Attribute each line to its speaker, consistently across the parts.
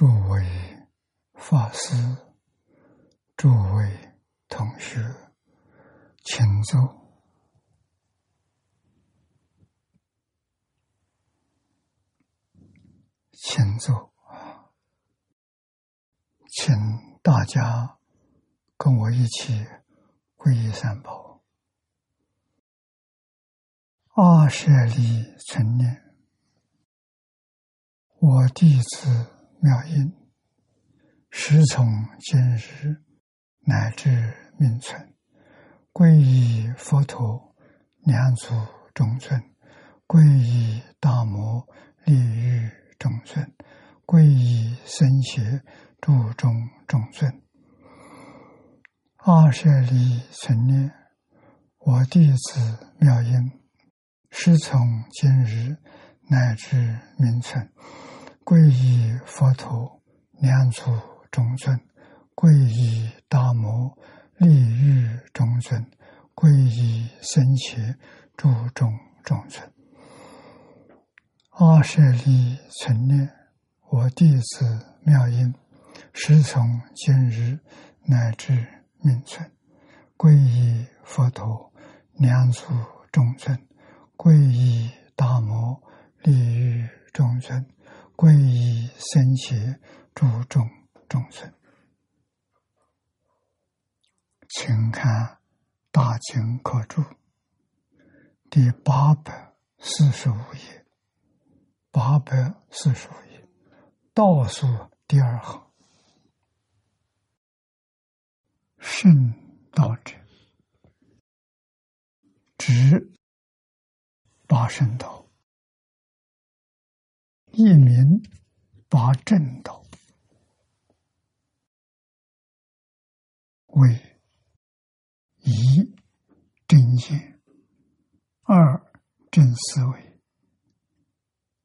Speaker 1: 诸位法师、诸位同学，请坐，请坐！请大家跟我一起皈依三宝。阿舍利存念，我弟子。妙音，时从今日乃至命存，皈依佛陀，两祖众尊；皈依大摩利欲众尊；皈依僧伽诸众众尊。二舍利存念，我弟子妙音，时从今日乃至明存。皈依佛陀，两祖众尊；皈依大摩利欲众尊；皈依僧伽诸众众尊。阿舍利存念，我弟子妙音，时从今日乃至命存，皈依佛陀，两祖众尊；皈依大摩利欲众尊。皈依僧伽诸众众生，请看《大经可注》第八百四十五页，八百四十五页。倒数第二行，圣道者，指八圣道。一名八正道，为一正见，二正思维，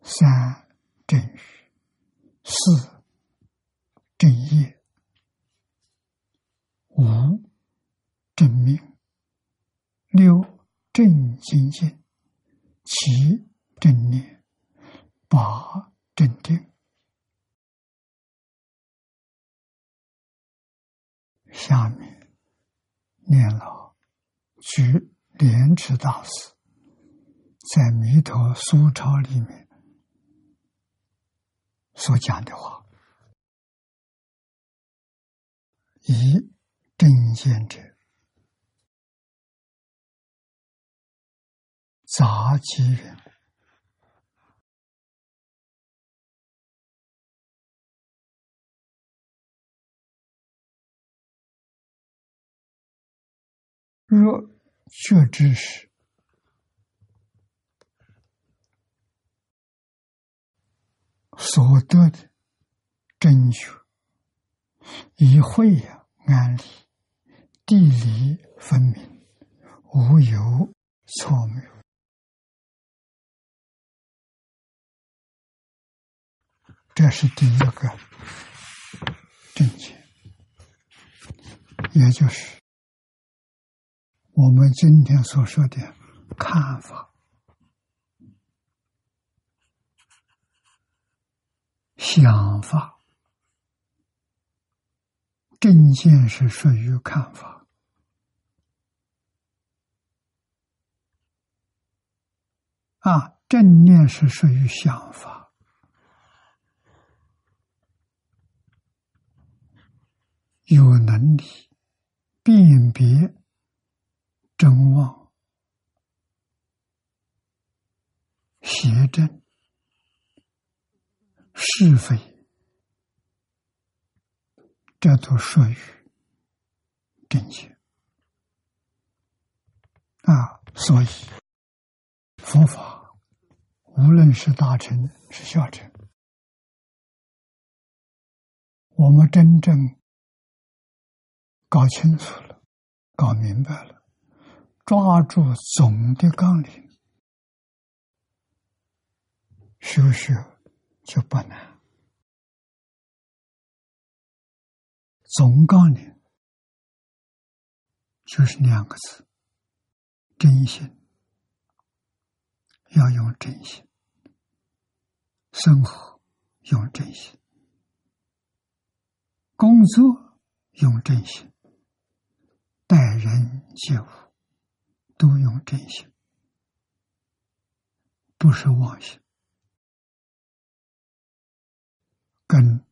Speaker 1: 三正语，四正业，五正命，六正精进，七正念。八镇定，下面念了据莲池大师在《弥陀书钞》里面所讲的话：一正见者，杂机缘。若觉知时，所得的真觉，以慧安理，地理分明，无有错谬。这是第一个正确，也就是。我们今天所说的看法、想法、正见是属于看法。啊，正念是属于想法，有能力辨别。真妄、邪正、是非，这都属于正见啊！所以，佛法。无论是大乘是小乘，我们真正搞清楚了、搞明白了。抓住总的纲领，修学就不难。总纲领就是两个字：真心。要用真心。生活，用真心。工作用真心，待人接物。都用真心，不是妄心，跟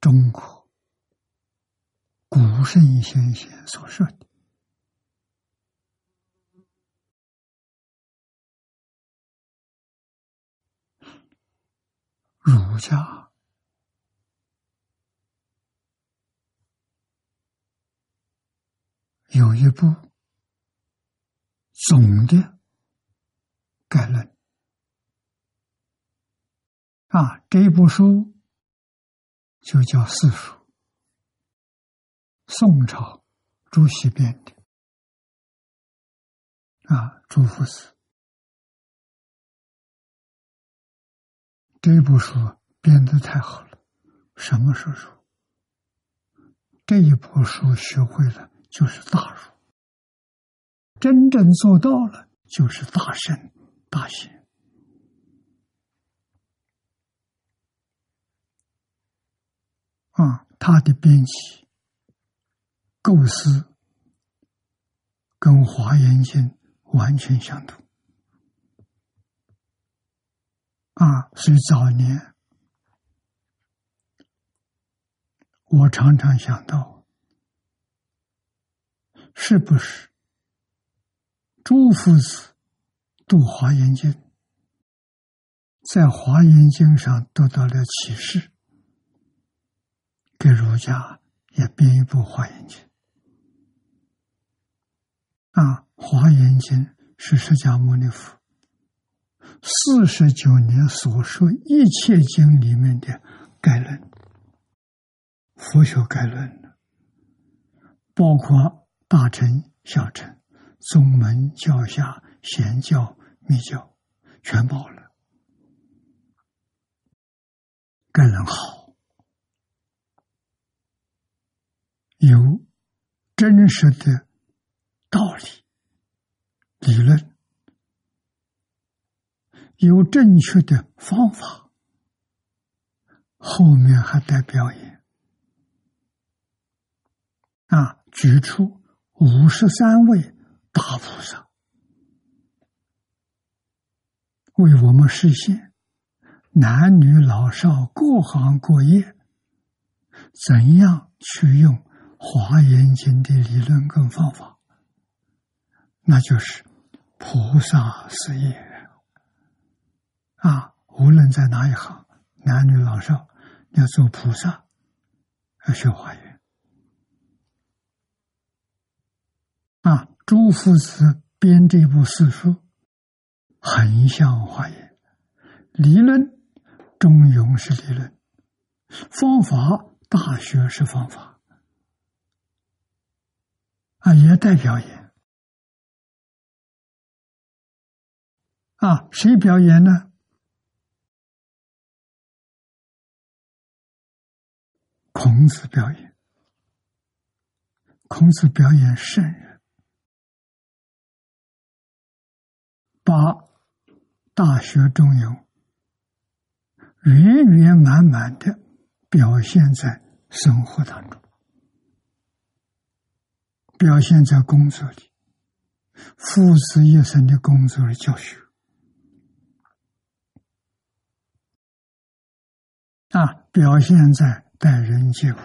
Speaker 1: 中国古圣先贤所说的。儒家有一部总的概论啊，这一部书就叫《四书》，宋朝朱熹编的啊，朱夫子。这部书编的太好了，什么是书？这一部书学会了就是大儒，真正做到了就是大圣大贤啊！他的编辑构思跟《华严经》完全相同。啊，所以早年我常常想到，是不是朱夫子读《华严经》，在《华严经》上得到了启示，给儒家也编一部《华严经》啊，《华严经》是释迦牟尼佛。四十九年所说一切经里面的概论，佛学概论，包括大乘、小乘、宗门、教下、显教、密教，全包了。更好，有真实的道理、理论。有正确的方法，后面还带表演啊！举出五十三位大菩萨为我们实现男女老少各行各业怎样去用《华严经》的理论跟方法，那就是菩萨事业。啊，无论在哪一行，男女老少，要做菩萨，要学华严。啊，朱夫子编这部四书，很像华严，理论中庸是理论，方法大学是方法，啊，也带表演。啊，谁表演呢？孔子表演，孔子表演圣人，把《大学》中有圆圆满满的表现在生活当中，表现在工作里，父子一生的工作的教学啊，表现在。待人接物，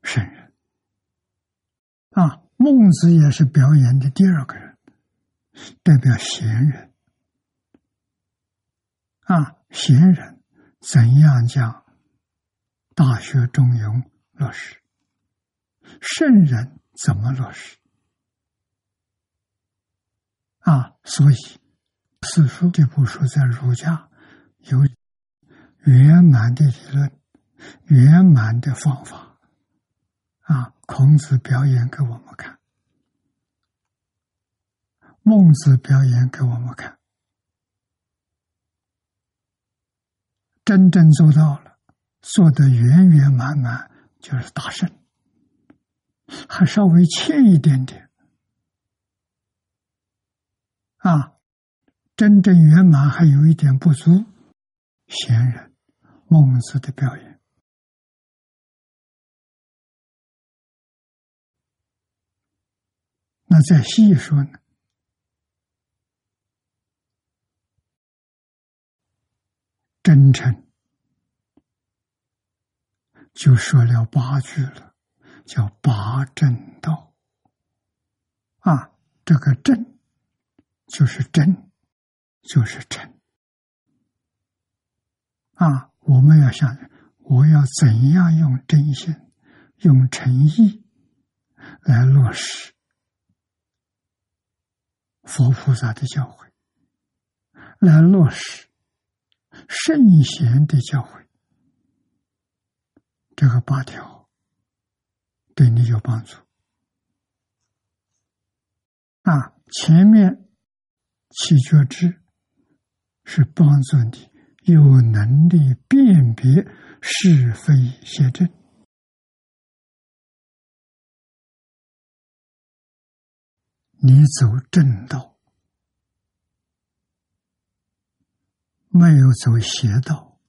Speaker 1: 圣人啊，孟子也是表演的第二个人，代表贤人啊，贤人怎样将《大学》中庸落实？圣人怎么落实？啊，所以四书这部书在儒家有。圆满的理论，圆满的方法，啊！孔子表演给我们看，孟子表演给我们看，真正做到了，做的圆圆满满，就是大圣，还稍微欠一点点，啊！真正圆满还有一点不足，贤人。孟子的表演。那再细说呢？真诚就说了八句了，叫八正道。啊，这个正就是真，就是诚。啊，我们要想，我要怎样用真心、用诚意来落实佛菩萨的教诲，来落实。圣贤的教诲，这个八条对你有帮助。啊，前面七觉知是帮助你有能力辨别是非邪正，你走正道。没有走邪道，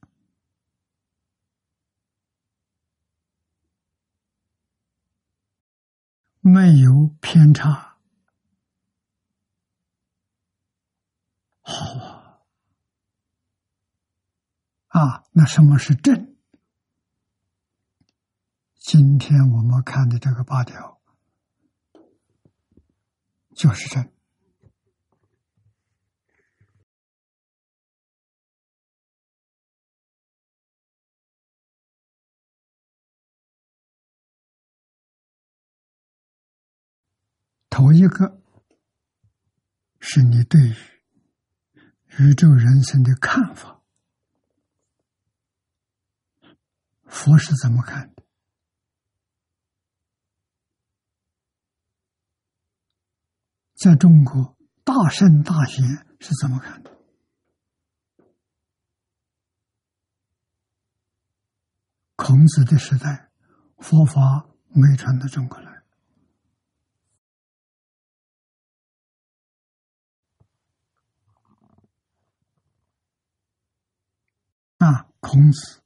Speaker 1: 没有偏差，好啊！啊，那什么是正？今天我们看的这个八条，就是这。头一个是你对宇宙人生的看法，佛是怎么看的？在中国，大圣大贤是怎么看的？孔子的时代，佛法没传到中国来。啊，孔子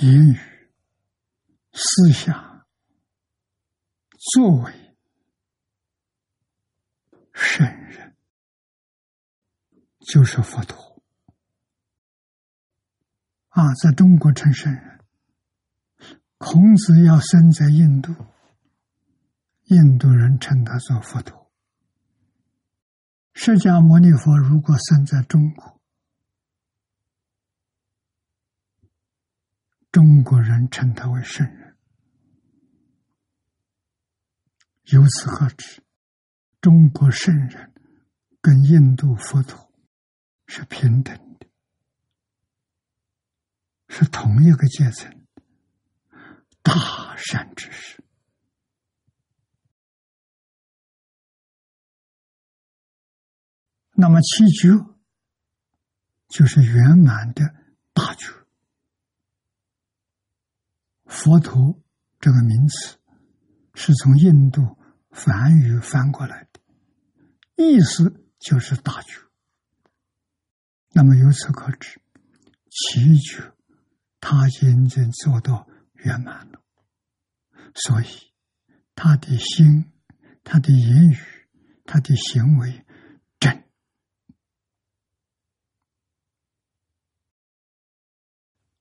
Speaker 1: 言语、思想、作为圣人，就是佛陀。啊，在中国称圣人，孔子要生在印度。印度人称他做佛陀，释迦牟尼佛如果生在中国，中国人称他为圣人。由此可知，中国圣人跟印度佛陀是平等的，是同一个阶层，大善之士。那么七觉就是圆满的大觉。佛陀这个名词是从印度梵语翻过来的，意思就是大觉。那么由此可知，祈求他真正做到圆满了，所以他的心、他的言语、他的行为正。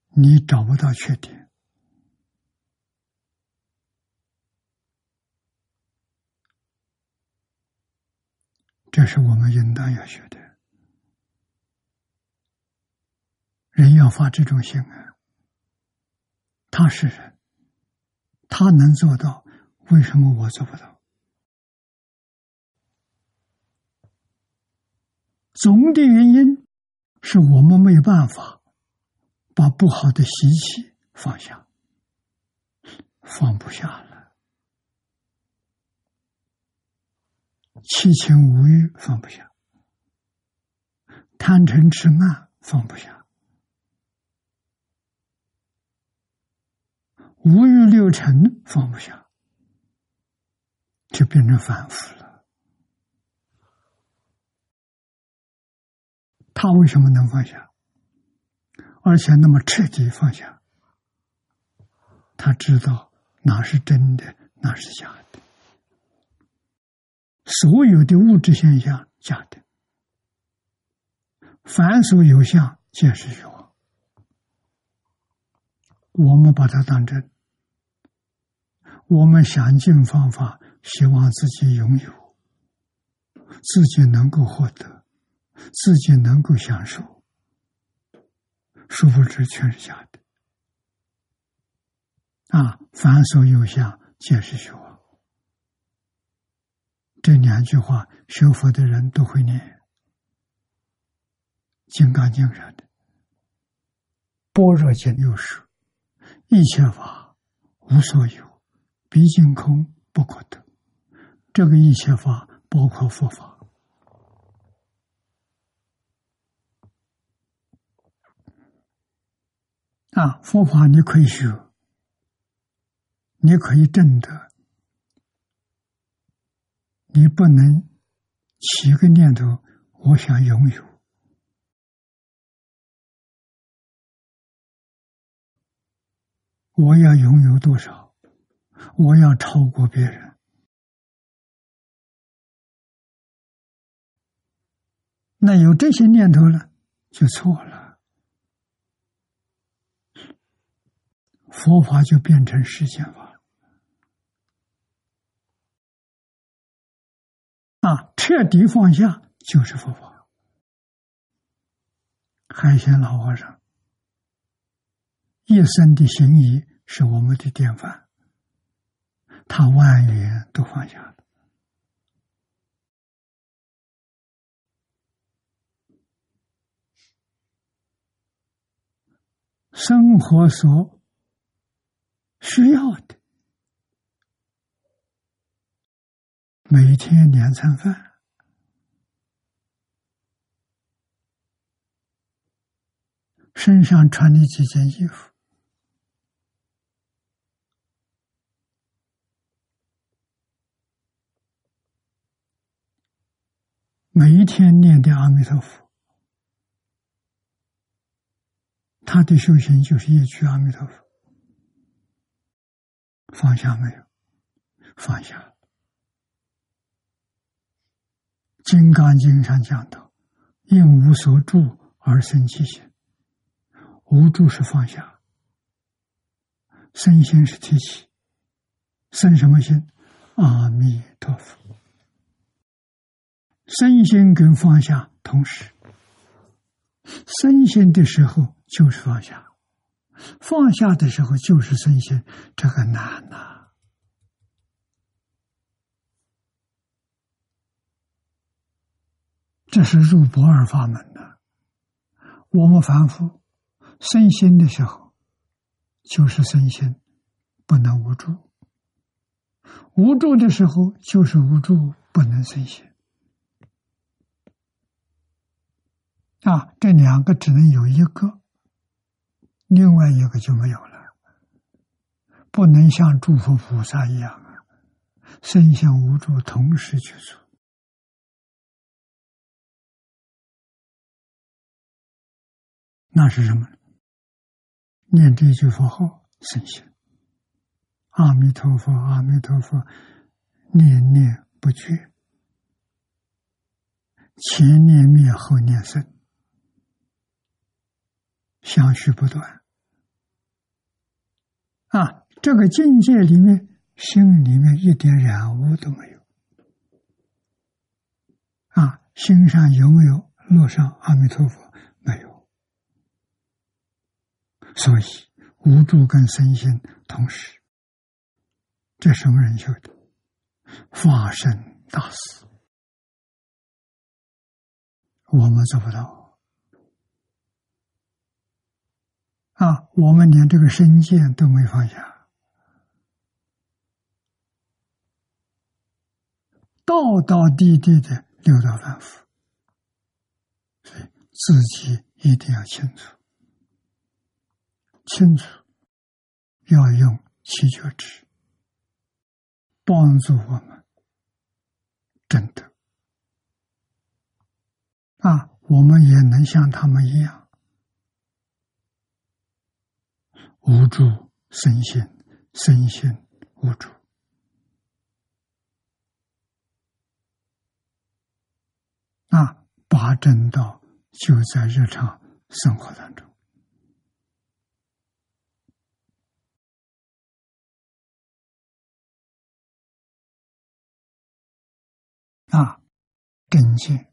Speaker 1: 你找不到缺点，这是我们应当要学的。人要发这种心啊，他是人，他能做到，为什么我做不到？总的原因是我们没有办法。把不好的习气放下，放不下了；七情五欲放不下贪嗔痴慢放不下五欲六尘放不下就变成反复了。他为什么能放下？而且那么彻底放下他知道哪是真的哪是假的。所有的物质现象假的，凡所有相皆是虚妄。我们把它当真，我们想尽方法，希望自己拥有，自己能够获得，自己能够享受，殊不知全是假的。啊，凡所有相，皆是虚妄。这两句话，学佛的人都会念，《金刚经》上的《般若经》又说：“一切法无所有，毕竟空不可得。”这个一切法包括佛法啊，佛法你可以学，你可以证得。你不能起个念头，我想拥有，我要拥有多少？我要超过别人。那有这些念头了，就错了。佛法就变成实践法。啊，彻底放下就是佛法。海鲜老和尚一生的行仪是我们的典范，他万缘都放下了。生活所需要的。每天两餐饭，身上穿的几件衣服，每一天念的阿弥陀佛，他的修行就是一句阿弥陀佛，放下没有？放下。《金刚经》上讲到：“因无所住而生其心。”无住是放下，生心是提起。生什么心？阿弥陀佛。生心跟放下同时，生心的时候就是放下，放下的时候就是生心，这个难呐。这是入不二法门的。我们凡夫身心的时候，就是身心不能无助；无助的时候，就是无助不能身心。啊，这两个只能有一个，另外一个就没有了。不能像诸佛菩萨一样啊，身心无助同时去做。那是什么？念这句佛号，生心。阿弥陀佛，阿弥陀佛，念念不绝，前念灭，后念生，相续不断。啊，这个境界里面，心里面一点染污都没有。啊，心上有没有落上阿弥陀佛？所以无助跟身心同时，这什么人修的？发生大事，我们做不到啊！我们连这个身见都没放下，道道地地的六道凡夫，自己一定要清楚。清楚，要用七觉智帮助我们真的啊！我们也能像他们一样，无助身心，身心无助。啊，八正道就在日常生活当中。啊，正见，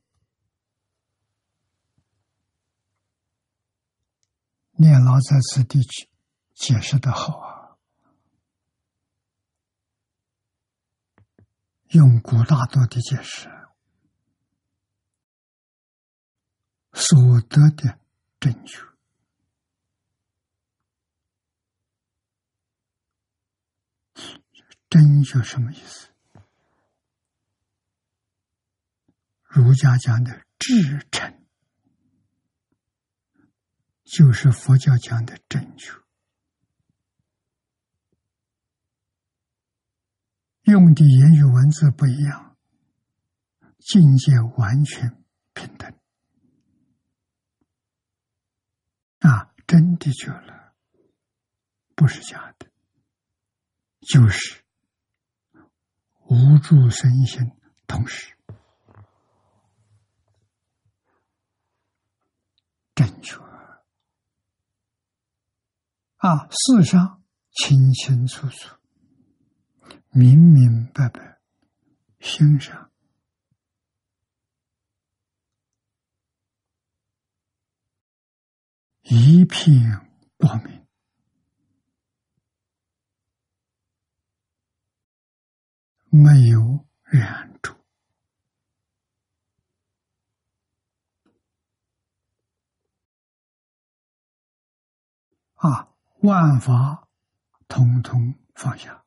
Speaker 1: 念老在此地区解释的好啊，用古大多的解释，所得的正觉，真觉什么意思？儒家讲的至诚，就是佛教讲的正确，用的言语文字不一样，境界完全平等。啊，真的觉了，不是假的，就是无助身心同时。正确啊！世上清清楚楚、明明白白，心上一片光明，没有染著。啊，万法统统放下，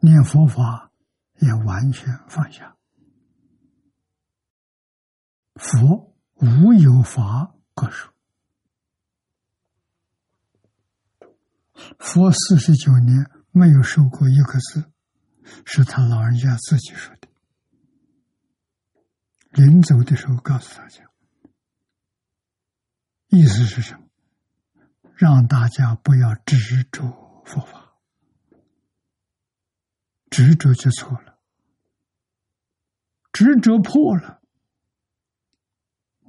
Speaker 1: 念佛法也完全放下。佛无有法可说，佛四十九年没有说过一个字，是他老人家自己说的。临走的时候告诉大家，意思是什么？让大家不要执着佛法，执着就错了。执着破了，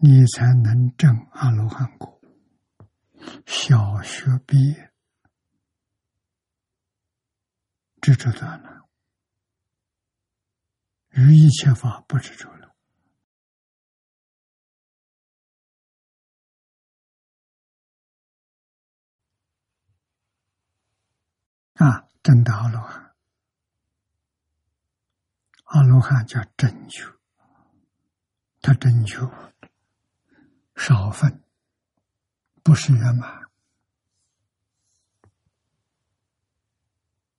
Speaker 1: 你才能证阿罗汉果。小学毕业，执着断了，于一切法不执着了。啊，真的阿罗汉，阿罗汉叫真觉，他真觉少分，不是圆满。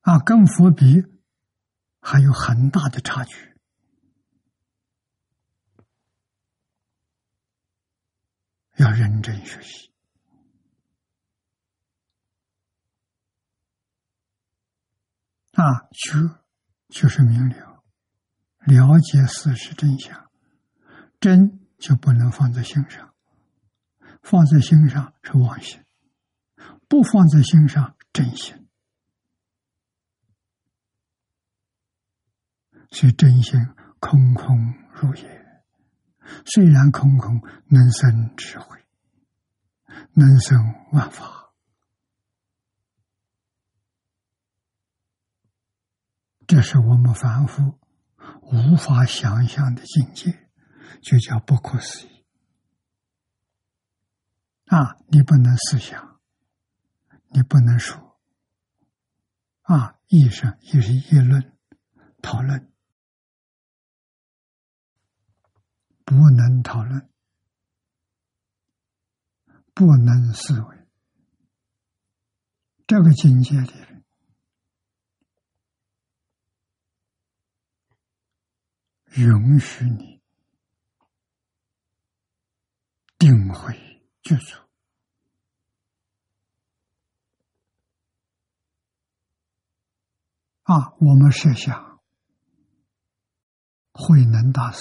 Speaker 1: 啊，跟佛比还有很大的差距，要认真学习。啊，觉就是明了，了解事实真相，真就不能放在心上，放在心上是妄心，不放在心上真心，所以真心空空如也，虽然空空，能生智慧，能生万法。这是我们凡夫无法想象的境界，就叫不可思议。啊，你不能思想，你不能说，啊，议上也是议论、讨论，不能讨论，不能思维，这个境界里。允许你定慧具足啊！我们设想慧能大师，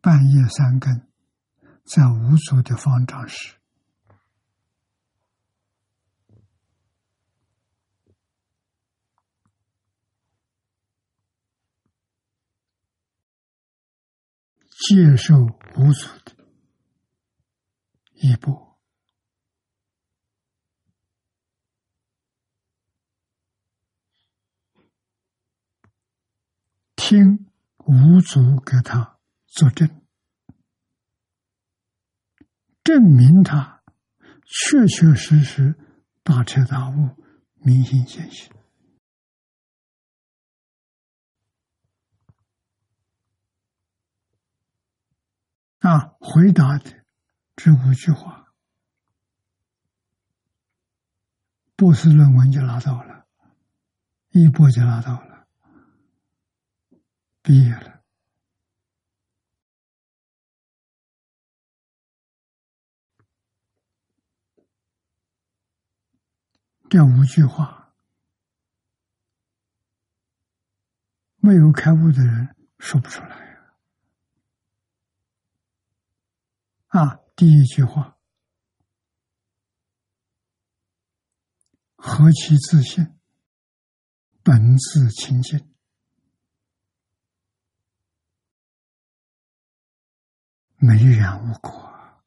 Speaker 1: 半夜三更，在无足的方丈时，接受无足的一步。听无足给他作证，证明他确确实实大彻大悟、明心见性。啊，回答的这五句话，博士论文就拿到了，一博就拿到了。毕业了，这五句话，没有开悟的人说不出来啊！第一句话，何其自信，本自清净。没染无过，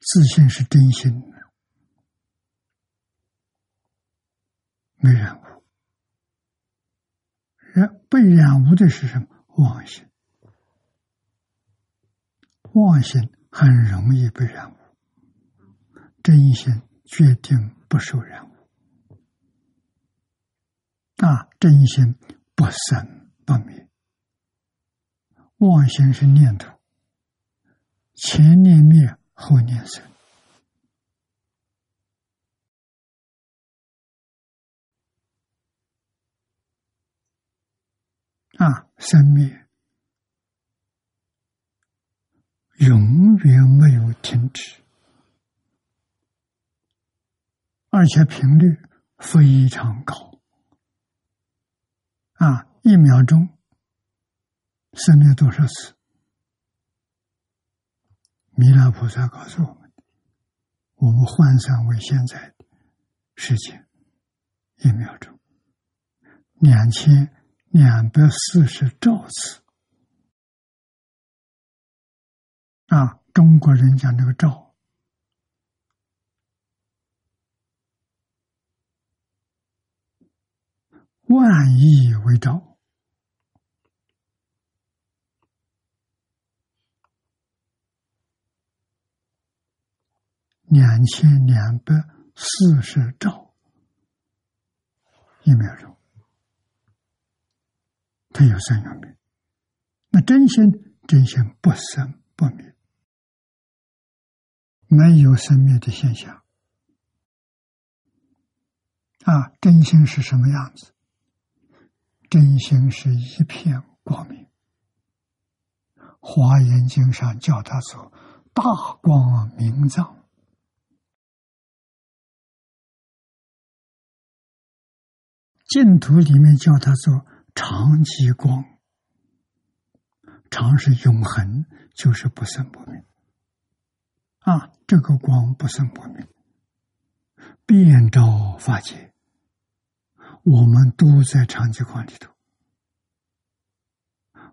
Speaker 1: 自信是真心的，没染污。染被染污的是什么？妄心，妄心很容易被染污，真心决定不受染污。啊，真心不生不灭。妄心是念头，前念灭，后念生。啊，生灭永远没有停止，而且频率非常高。啊，一秒钟。生灭多少次？弥勒菩萨告诉我们：，我们换算为现在的时间，一秒钟两千两百四十兆次。啊，中国人讲这个兆，万亿为兆。两千两百四十兆一秒钟，它有生有灭。那真心真心不生不灭，没有生灭的现象。啊，真心是什么样子？真心是一片光明。华严经上叫它做大光明藏。净土里面叫它做常寂光，常是永恒，就是不生不灭。啊，这个光不生不灭，遍照法界，我们都在常寂光里头，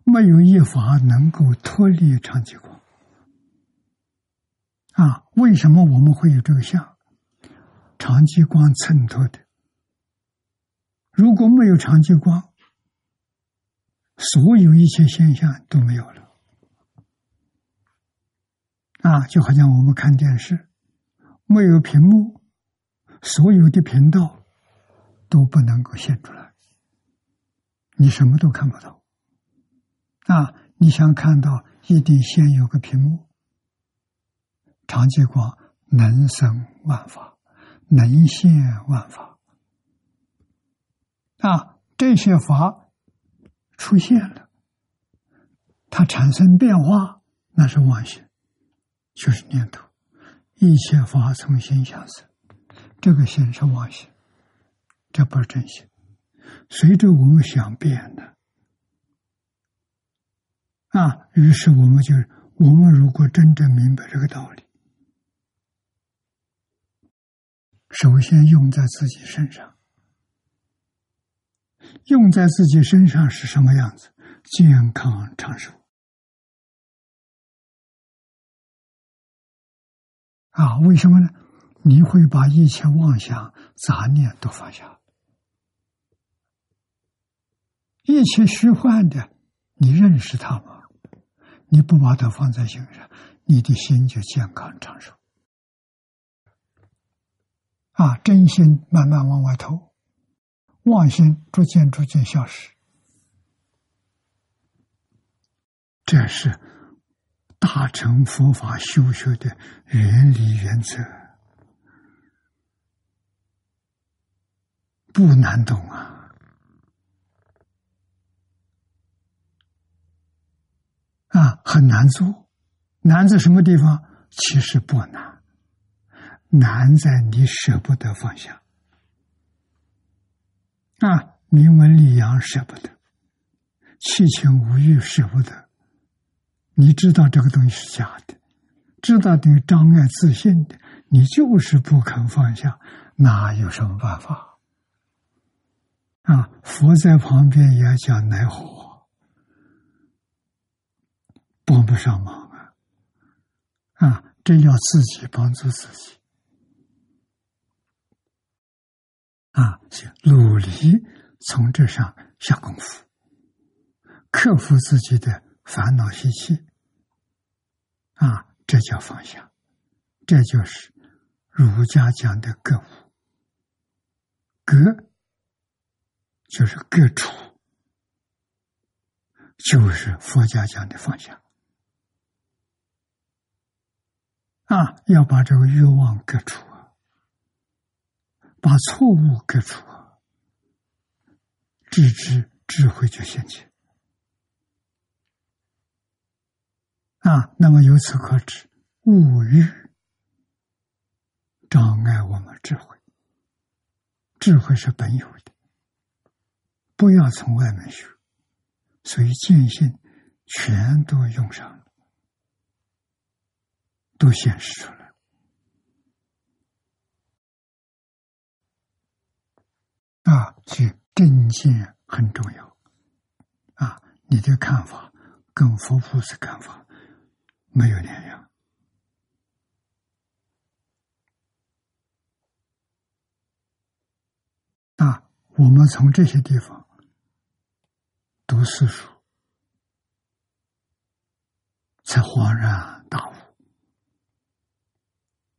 Speaker 1: 没有一法能够脱离常寂光。啊，为什么我们会有这个相？常寂光衬托的。如果没有长期光，所有一切现象都没有了。啊，就好像我们看电视，没有屏幕，所有的频道都不能够显出来，你什么都看不到。啊，你想看到，一定先有个屏幕。长期光能生万法，能现万法。啊，这些法出现了，它产生变化，那是妄想，就是念头。一切法从心想生，这个心是妄心，这不是真心。随着我们想变的，啊，于是我们就，我们如果真正明白这个道理，首先用在自己身上，用在自己身上是什么样子？健康长寿。啊，为什么呢？你会把一切妄想、杂念都放下，一切虚幻的，你认识它吗？你不把它放在心上，你的心就健康长寿。啊，真心慢慢往外透，妄心逐渐逐渐消失，这是。大乘佛法修学的原理原则不难懂啊！啊，很难做，难在什么地方？其实不难，难在你舍不得放下。啊，名闻利养舍不得，七情五欲舍不得。你知道这个东西是假的，知道这个障碍自信的，你就是不肯放下，那有什么办法？啊，佛在旁边也讲奈何，帮不上忙啊！啊，真要自己帮助自己，啊，努力从这上下功夫，克服自己的烦恼习气。啊，这叫放下，这就是儒家讲的格物。格就是格处，就是佛家讲的放下。啊，要把这个欲望割除啊，把错误割除啊，智智智慧就显现。啊，那么由此可知，物欲障碍我们智慧。智慧是本有的，不要从外面学。所以见性全都用上了，都显示出来。啊，去正见很重要。啊，你的看法跟佛菩萨看法。没有两样那！我们从这些地方读四书，才恍然大悟：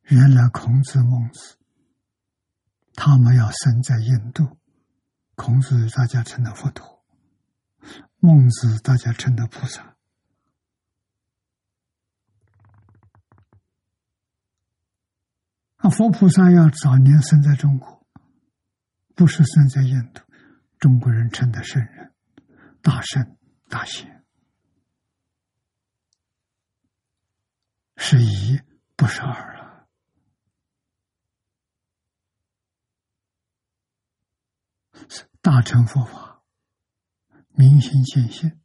Speaker 1: 原来孔子、孟子他们要生在印度，孔子大家称的佛陀，孟子大家称的菩萨。啊，佛菩萨要早年生在中国，不是生在印度。中国人称的圣人、大圣、大贤，是一不是二了。大乘佛法，明心见性，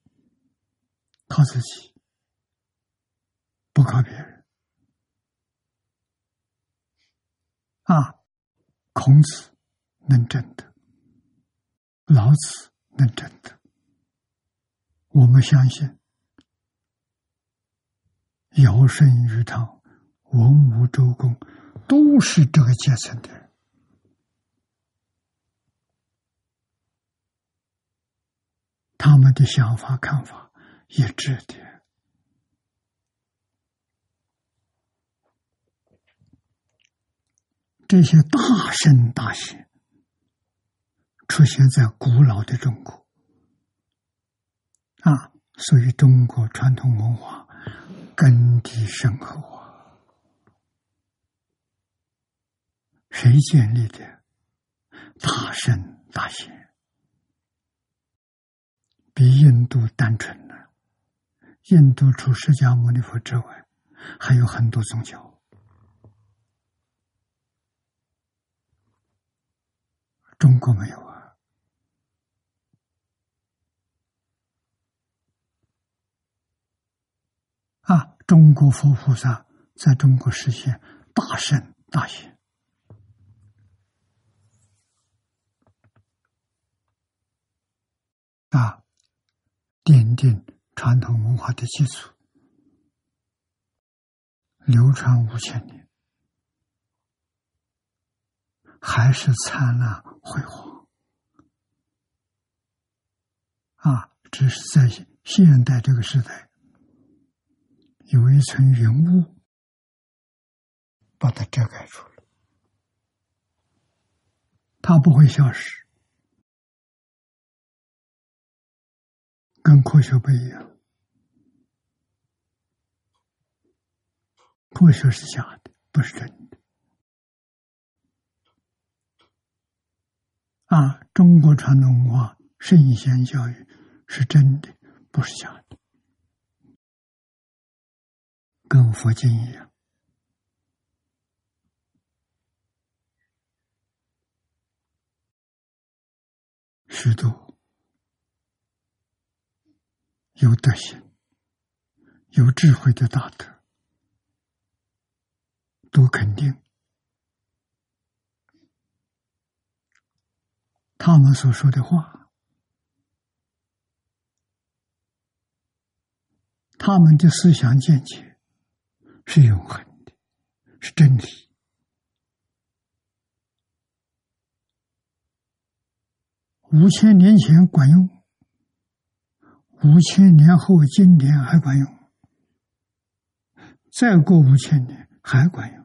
Speaker 1: 靠自己，不靠别人。啊，孔子能证得，老子能证得，我们相信，尧舜禹汤、文武周公都是这个阶层的人，他们的想法看法一致的。这些大圣大贤出现在古老的中国啊，所以中国传统文化根基深厚啊。谁建立的？大圣大贤，比印度单纯呢。印度除释迦牟尼佛之外，还有很多宗教。中国没有啊！啊中国佛菩萨在中国实现大圣大贤啊，奠定传统文化的基础，流传五千年，还是灿烂辉煌啊！只是在现代这个时代。有一层云雾把它遮盖住了，它不会消失，跟科学不一样。科学是假的，不是真的。啊，中国传统文化圣贤教育是真的，不是假的。跟佛经一样，许多有德行、有智慧的大德，都肯定他们所说的话，他们的思想见解。是永恒的，是真理。五千年前管用，五千年后今天还管用，再过五千年还管用。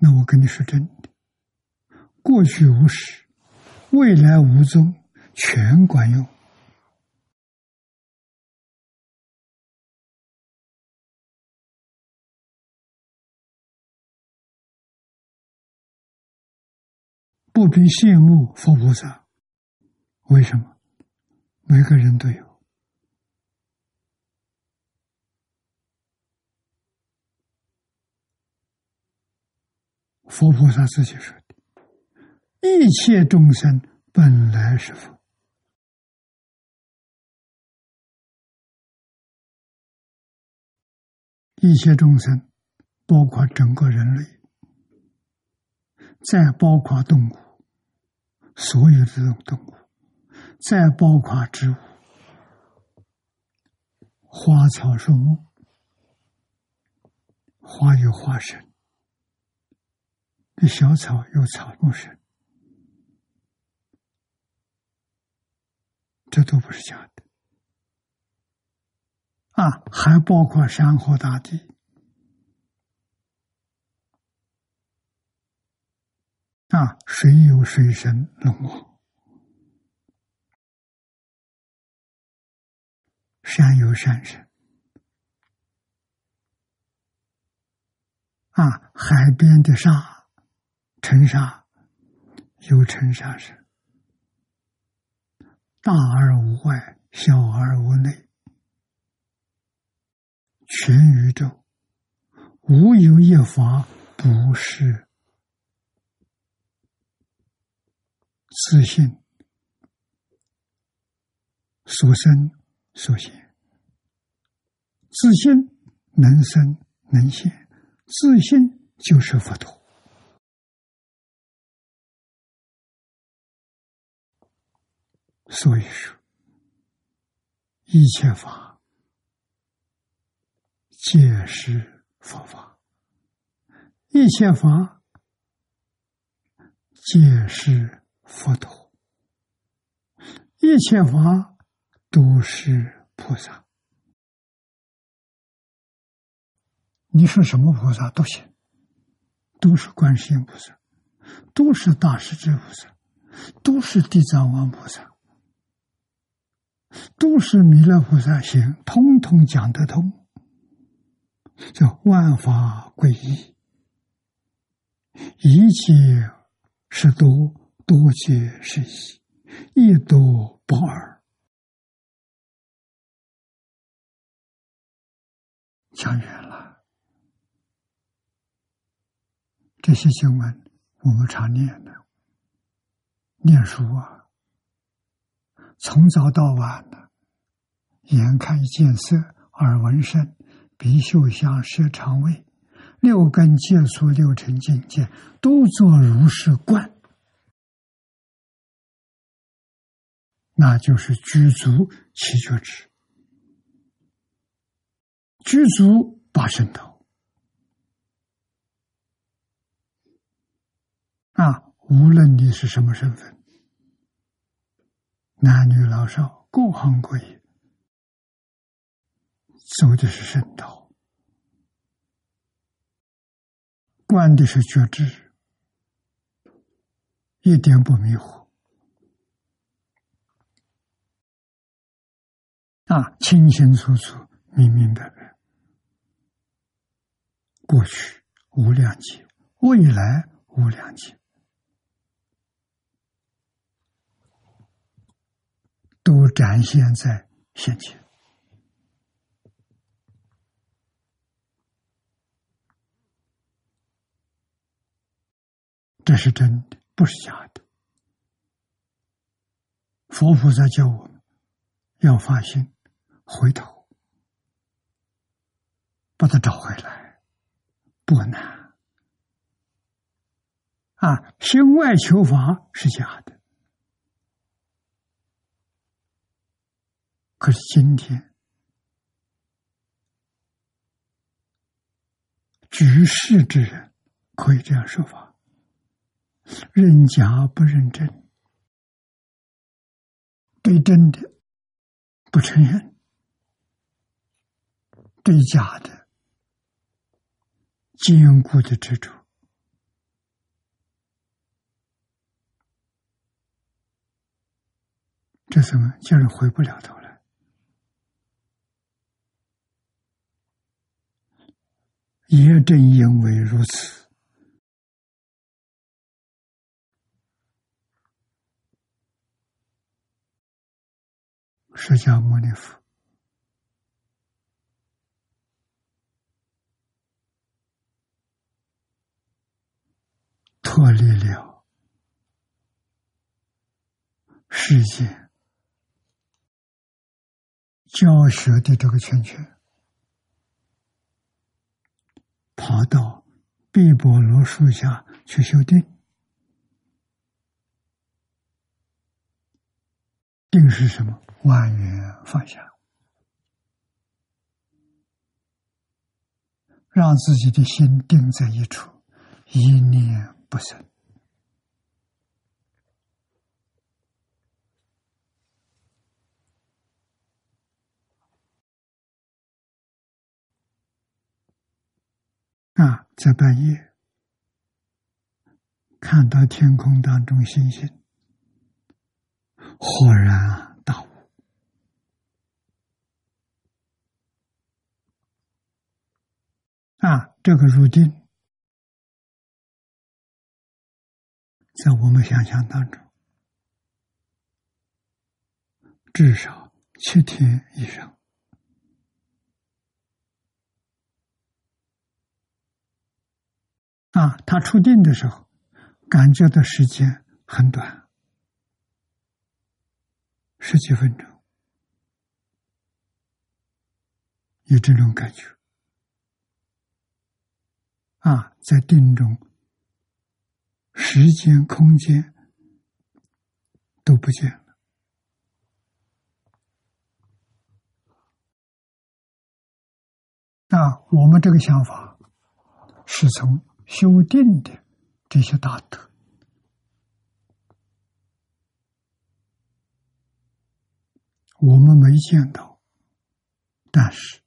Speaker 1: 那我跟你说真的，过去无始，未来无踪，全管用。不必羡慕佛菩萨，为什么？每个人都有。佛菩萨自己说的：“一切众生本来是佛，一切众生包括整个人类，再包括动物。”所有这种动物，再包括植物、花草树木，花有花生，那小草有草木神，这都不是假的啊！还包括山河大地。啊，水有水神龙王，山有山神，啊，海边的沙，尘沙有尘沙神，大而无外，小而无内，全宇宙无有一法不是。自信所生所现，自信能生能现，自信就是佛陀。所以说，一切法皆是佛法，一切法皆是。佛陀，一切法都是菩萨。你说什么菩萨都行，都是观世音菩萨，都是大势至菩萨，都是地藏王菩萨，都是弥勒菩萨行，通通讲得通，叫万法归一，一切是多。多皆是一，一多不二。讲远了，这些经文我们常念的，念书啊，从早到晚的，眼看见色，耳闻声，鼻嗅香，舌尝味，六根接触六尘境界，都做如是观，那就是具足七觉知，具足八圣道啊！无论你是什么身份，男女老少，各行各业。走的是圣道，观的是觉知，一点不迷糊啊，清清楚楚、明明白白。过去无量劫，未来无量劫，都展现在现前。这是真的，不是假的。佛菩萨教我们要发心，回头把它找回来，不难。啊，心外求法是假的，可是今天。举世之人可以这样说法。认假不认真，对真的不承认，对假的坚固的执着，这什么就是回不了头来？也正因为如此。释迦牟尼佛脱离了世界教学的这个圈圈，跑到碧波罗树下去修定。定是什么？万缘放下，让自己的心定在一处，一念不生。啊，在半夜看到天空当中星星。豁然大悟啊！这个入定，在我们想象当中，至少七天以上啊！他出定的时候，感觉的时间很短。十几分钟，有这种感觉啊，在定中，时间、空间都不见了。那我们这个想法，是从修定的这些大德。我们没见到，但是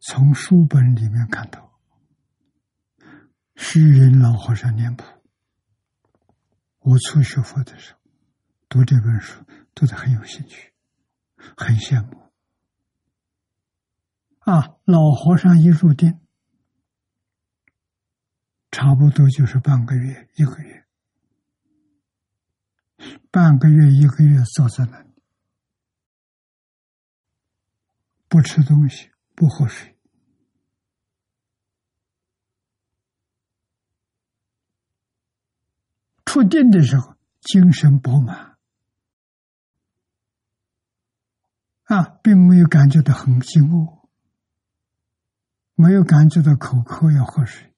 Speaker 1: 从书本里面看到，虚云老和尚念谱。我初学佛的时候，读这本书读得很有兴趣，很羡慕。啊，老和尚一入定，差不多就是半个月、一个月，半个月、一个月坐在那里。不吃东西，不喝水，出定的时候精神饱满，啊，并没有感觉到很饥饿，没有感觉到口渴要喝水。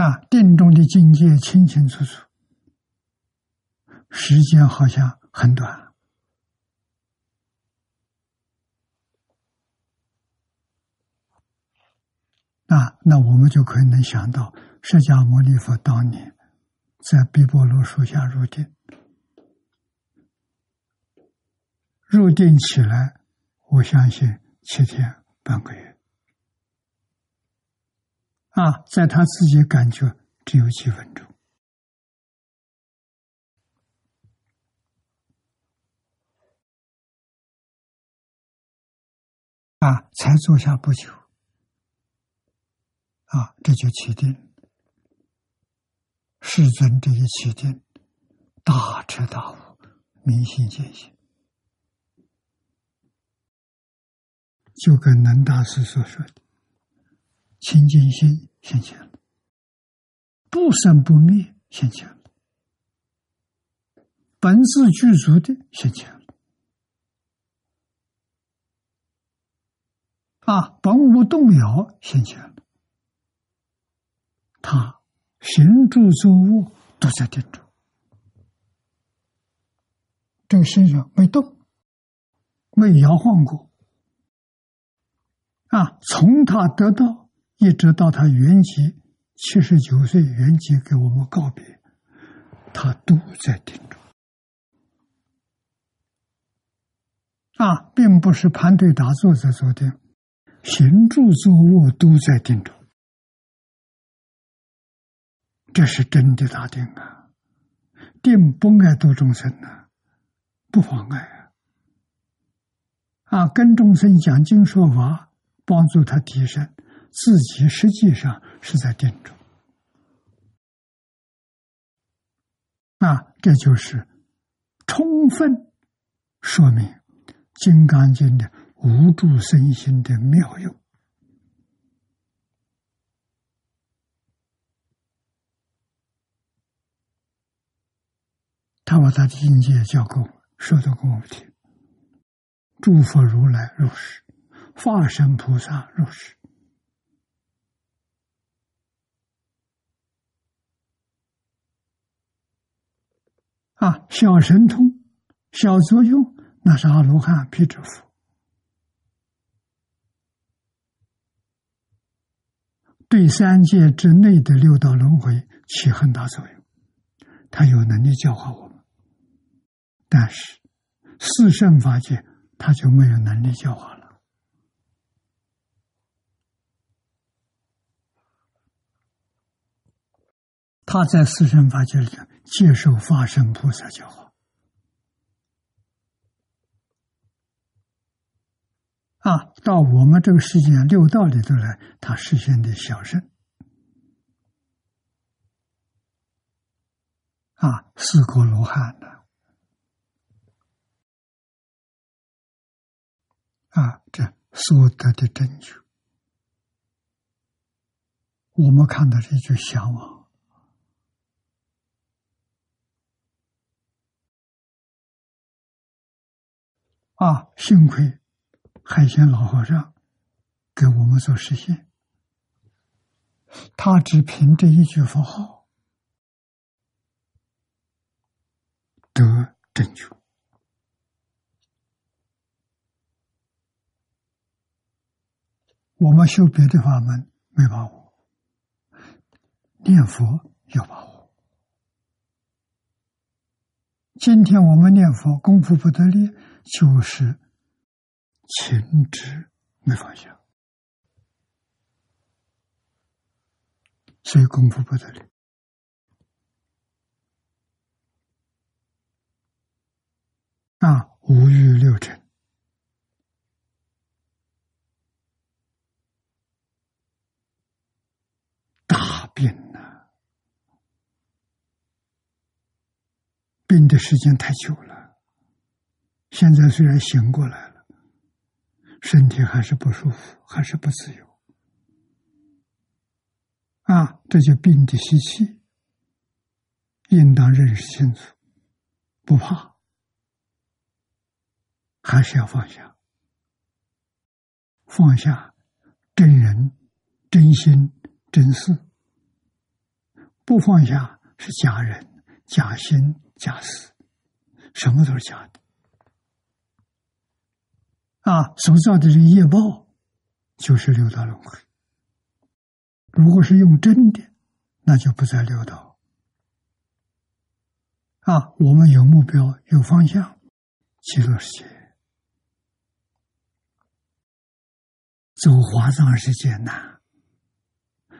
Speaker 1: 啊，定中的境界清清楚楚，时间好像很短。啊，那我们就可以能想到，释迦牟尼佛当年在毗波罗树下入定，入定起来，我相信七天半个月。啊，在他自己感觉只有几分钟，啊，才坐下不久，啊，这就起定，世尊这一起定，大彻大悟，明心见性，就跟南大师所说的。清净心现前了，不生不灭现前了，本自具足的现前了，啊，本无动摇现前了，他行住坐卧都在定中，这个身上没动，没摇晃过，啊，从他得到。一直到他圆寂，七十九岁圆寂给我们告别，他都在定中啊，并不是盘腿打坐在坐定，行住坐卧都在定中，这是真的大定啊！定不爱度众生呐，不妨碍啊！啊，跟众生讲经说法，帮助他提升。自己实际上是在定中，啊，这就是充分说明《金刚经》的无住身心的妙用。他把他的境界教给我，说的给我们听。诸佛如来如是，化身菩萨如是。啊，小神通、小作用，那是阿罗汉、辟支佛。对三界之内的六道轮回起很大作用，他有能力教化我们。但是四圣法界，他就没有能力教化了。他在四圣法界里头。接受法身菩萨教化啊，到我们这个世界六道里头来，他实现的小圣啊，四果罗汉的啊，这所得的真就，我们看到这就向往。啊，幸亏海鲜老和尚给我们做实现，他只凭这一句佛号得拯救。我们修别的法门没把握，念佛有把握。今天我们念佛功夫不得力。就是情执没放下，所以功夫不得了啊！五欲六尘，大病呐，病的时间太久了。现在虽然醒过来了，身体还是不舒服，还是不自由啊！这就病的习气，应当认识清楚，不怕，还是要放下，放下真人、真心、真事，不放下是假人、假心、假事，什么都是假的。啊，所造的这个业报，就是六道轮回。如果是用真的，那就不再六道。啊，我们有目标，有方向，极乐世界，走华藏世界难，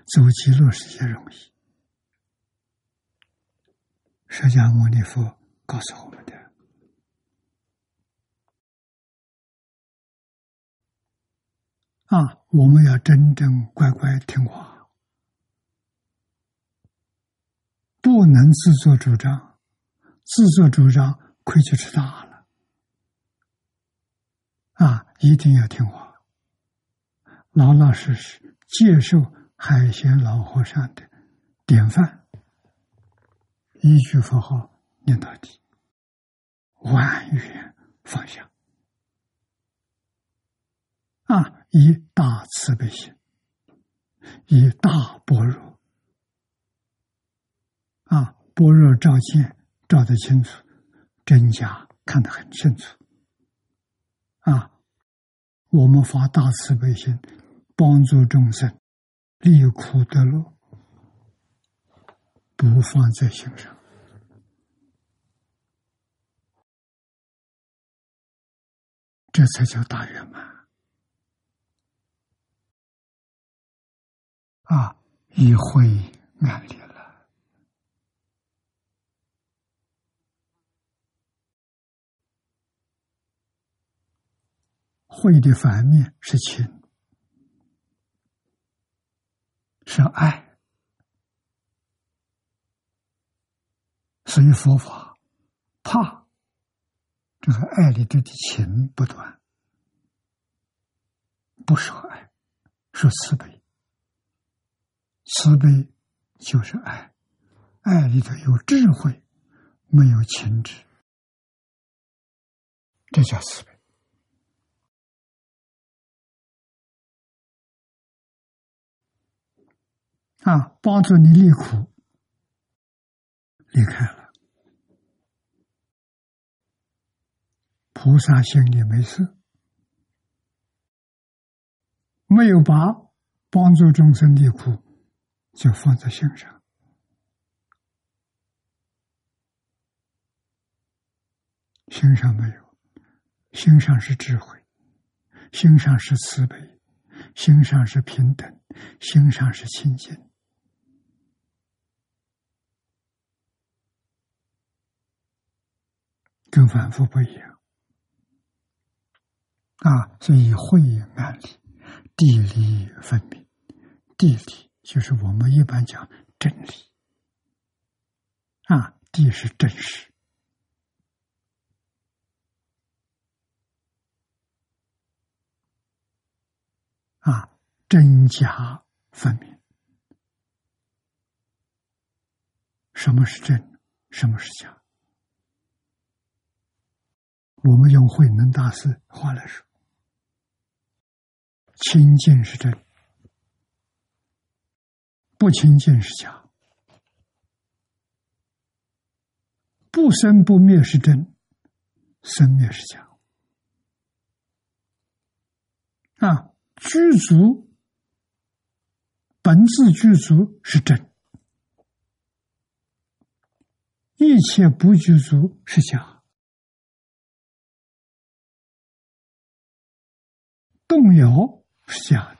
Speaker 1: 走极乐世界容易。释迦牟尼佛告诉我们的。啊，我们要真正乖乖听话，不能自作主张，自作主张亏就吃大了。啊，一定要听话，老老实实接受海鲜老和尚的典范，一句佛号念到底，万缘放下。啊。以大慈悲心，以大般若啊，般若照见，照得清楚，真假看得很清楚啊。我们发大慈悲心，帮助众生离苦得乐，不放在心上，这才叫大圆满。啊，一会安利了。会的反面是情，是爱，所以佛法怕这个爱里头的情不断，不说爱，说慈悲。慈悲就是爱，爱里头有智慧，没有情执，这叫慈悲。啊，帮助你离苦，离开了，菩萨心里没事，没有把帮助众生离苦。就放在心上，心上没有，心上是智慧，心上是慈悲，心上是平等，心上是清净，跟反复不一样啊！所以慧难理，地理分明，地理。就是我们一般讲真理啊，地是真实啊，真假分明。什么是真？什么是假？我们用慧能大师话来说：清净是真。不清净是假，不生不灭是真，生灭是假。啊，具足本自具足是真，一切不具足是假，动摇是假的。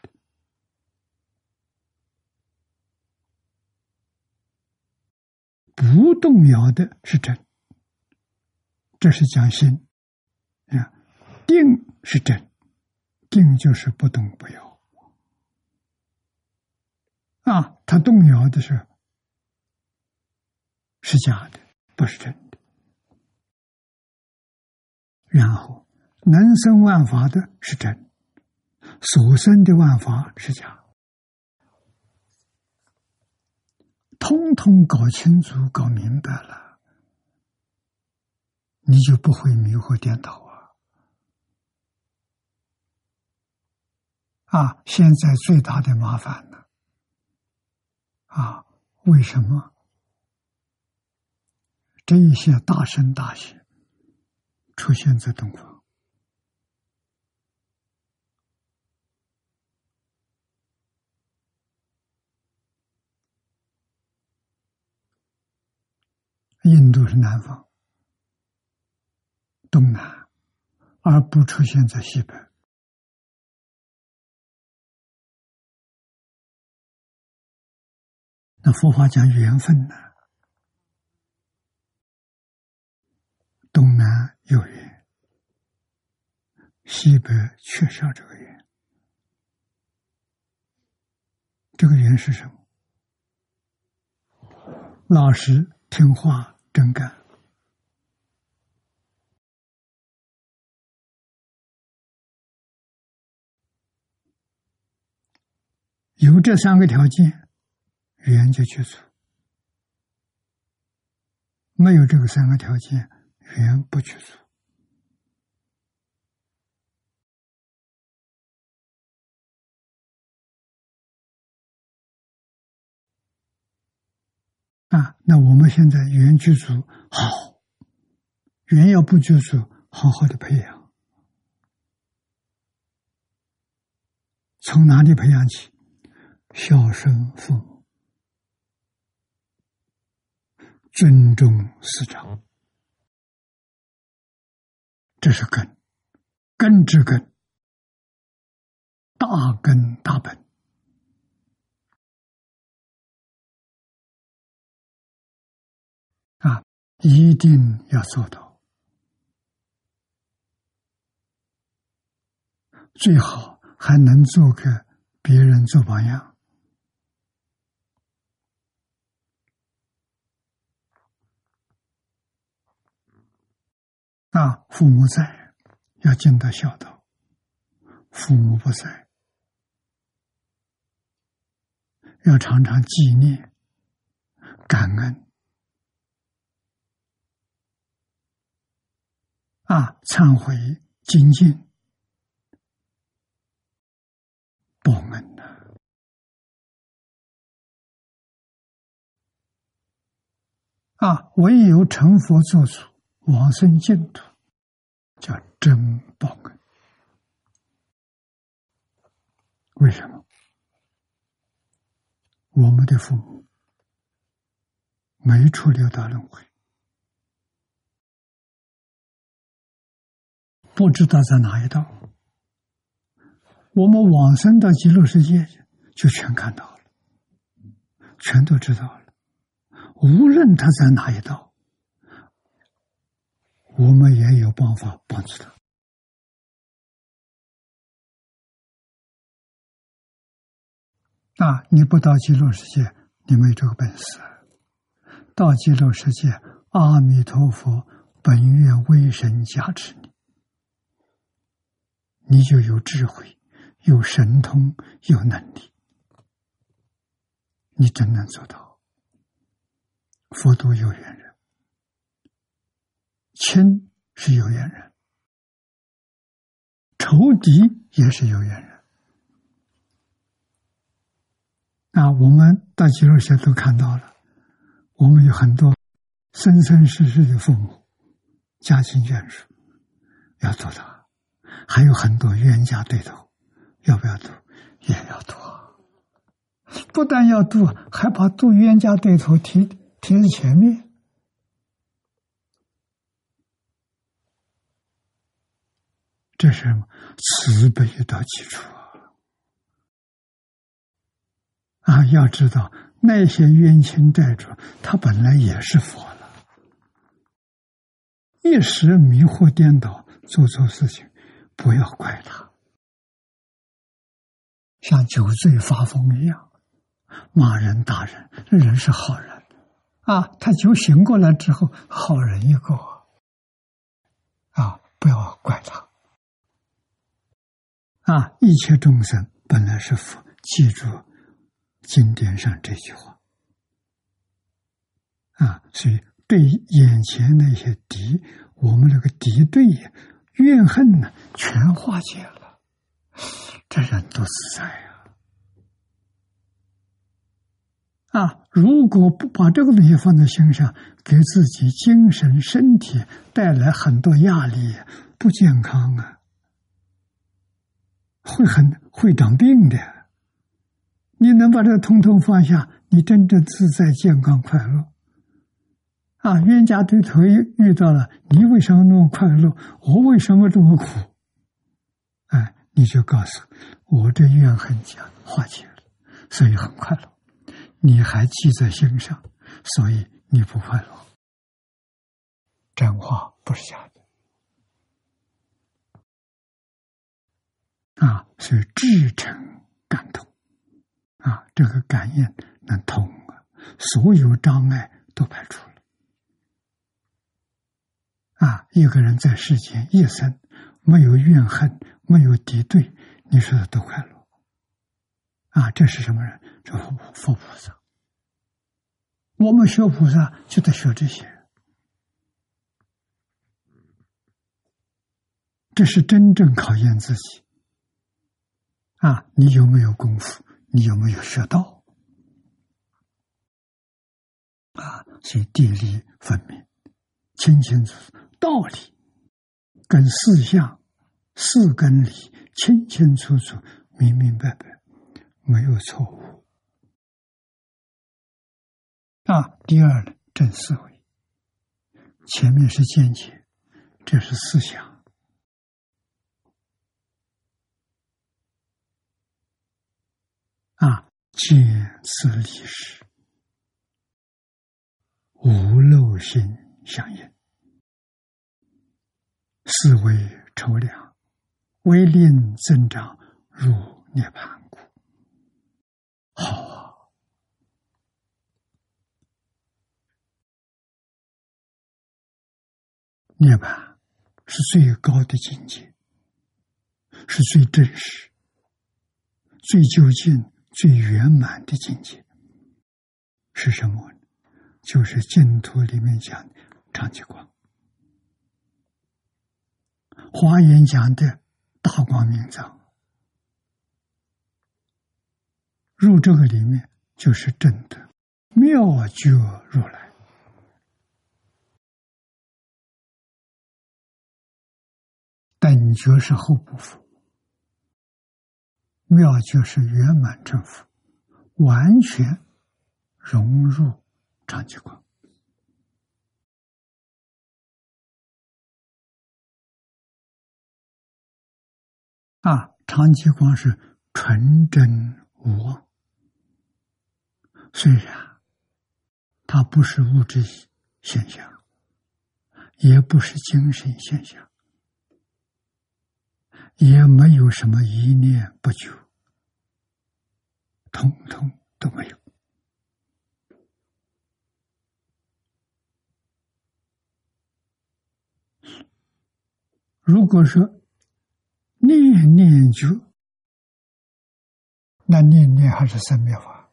Speaker 1: 不动摇的是真，这是讲心啊。定是真，定就是不动不摇啊。他动摇的是是假的，不是真的。然后能生万法的是真，所生的万法是假。通通搞清楚、搞明白了，你就不会迷惑颠倒啊！啊，现在最大的麻烦呢，啊，为什么这一些大圣大贤出现在东方？印度是南方、东南，而不出现在西北。那佛法讲缘分呢？东南有缘，西北缺少这个缘。这个缘是什么？老实。听话真干，有这三个条件，缘就去除；没有这个三个条件，缘不去除。啊，那我们现在原居组好，原要不居住，好好的培养，从哪里培养起？孝顺父母，尊重师长，这是根，根之根，大根大本。一定要做到，最好还能做个别人做榜样。啊，父母在，要尽到孝道；父母不在，要常常纪念、感恩。啊！忏悔、精进、报恩呐！啊，唯有成佛做主、往生净土，叫真报恩。为什么？我们的父母没出六道轮回。不知道在哪一道，我们往生到极乐世界就全看到了，全都知道了。无论他在哪一道，我们也有办法帮助他。啊，你不到极乐世界，你没这个本事；到极乐世界，阿弥陀佛本愿威神加持你。就有智慧，有神通，有能力，你真能做到。佛度有缘人，亲是有缘人，仇敌也是有缘人。啊，我们大吉乐些都看到了，我们有很多生生世世的父母，家亲眷属，要做到。还有很多冤家对头，要不要渡？也要渡。不但要渡，还把渡冤家对头提提在前面。这是慈悲的基础啊！啊，要知道那些冤亲债主，他本来也是佛了，一时迷惑颠倒，做错事情。不要怪他，像酒醉发疯一样骂人打人，人是好人。啊，他酒醒过来之后，好人一个。啊，不要怪他。啊！一切众生本来是佛，记住经典上这句话。啊，所以对眼前那些敌，我们那个敌对呀怨恨呢，全化解了，这人多自在啊！啊，如果不把这个东西放在心上，给自己精神、身体带来很多压力，不健康啊，会很会长病的。你能把这个通通放下，你真正自在、健康、快乐。啊，冤家对头遇遇到了，你为什么那么快乐？我为什么这么苦？哎，你就告诉我，这怨恨家化解了，所以很快乐。你还记在心上，所以你不快乐。真话不是假的啊，所以至诚感通啊，这个感应能通啊，所有障碍都排除。啊，一个人在世间一生没有怨恨，没有敌对，你说他多快乐？啊，这是什么人？这佛菩萨。我们学菩萨就得学这些，这是真正考验自己。啊，你有没有功夫？你有没有学到？啊，所以地理分明，清清楚楚。道理跟事项、四根理清清楚楚、明明白白，没有错误。啊，第二呢，正思维，前面是见解，这是思想。啊，见此理时，无漏心相应。思维筹量，为令增长入涅盘故。好啊！涅盘是最高的境界，是最真实、最究竟、最圆满的境界。是什么？就是净土里面讲的长寂光。华严讲的大光明藏，入这个里面就是真的妙觉如来，等觉是后部分，妙觉是圆满成佛，完全融入长寂光。啊，长期光是纯真无妄，虽然它不是物质现象，也不是精神现象，也没有什么一念不久，通通都没有。如果说，念念就，那念念还是三灭法，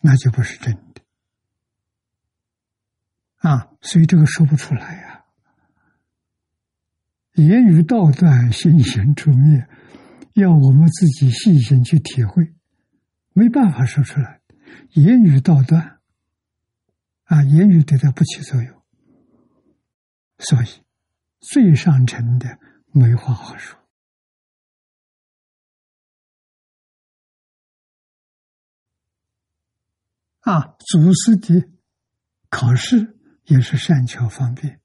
Speaker 1: 那就不是真的啊！所以这个说不出来呀。言语道断，心行出灭，要我们自己细心去体会，没办法说出来。言语道断，啊，言语对他不起作用，所以。最上乘的没话好说啊！祖师的考试也是善巧方便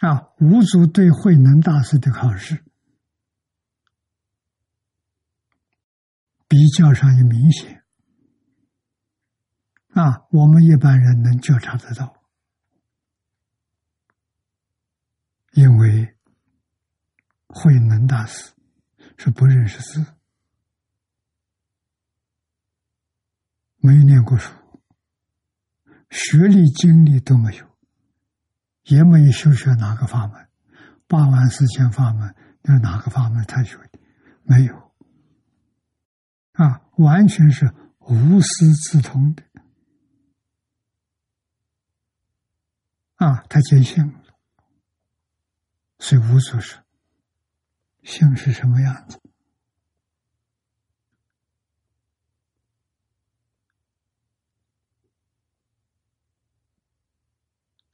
Speaker 1: 啊！五祖对慧能大师的考试比较上也明显。啊，我们一般人能觉察得到，因为慧能大师是不认识字，没有念过书，学历经历都没有，也没有修学哪个法门，八万四千法门那哪个法门他学的？没有。啊，完全是无师自通的。啊，他见性了，所以无所说性是什么样子？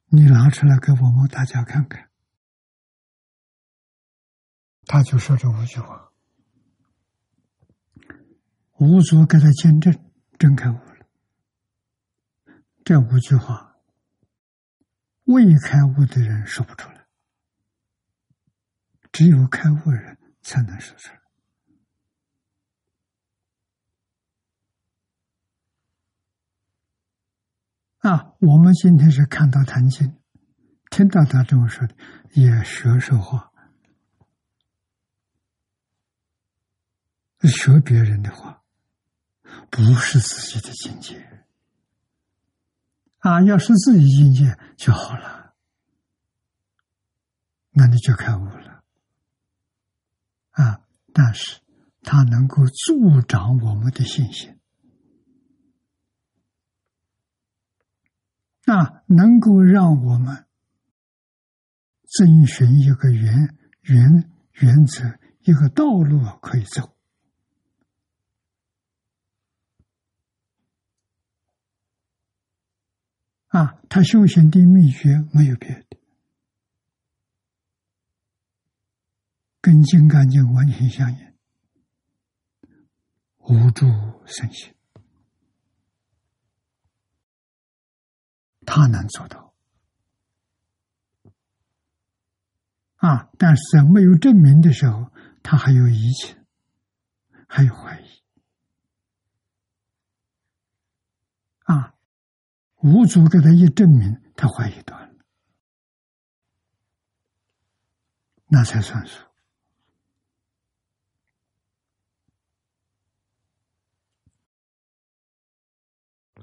Speaker 1: 你拿出来给我们大家看看，他就说这五句话，无祖给他见证，真开悟了。这五句话，未开悟的人说不出来，只有开悟人才能说出来。啊，我们今天是看到《谈经》，听到他这么说的，也学说话，学别人的话，不是自己的境界。啊，要是自己境界就好了，那你就开悟了。啊，但是他能够助长我们的信心。那，能够让我们遵循一个原原原则，一个道路可以走。啊，他修行的秘诀没有别的，跟《金刚经》完全相应，无助身心。他能做到啊！但是在没有证明的时候，他还有疑情，还有怀疑啊！五祖给他一证明，他怀疑断了，那才算数。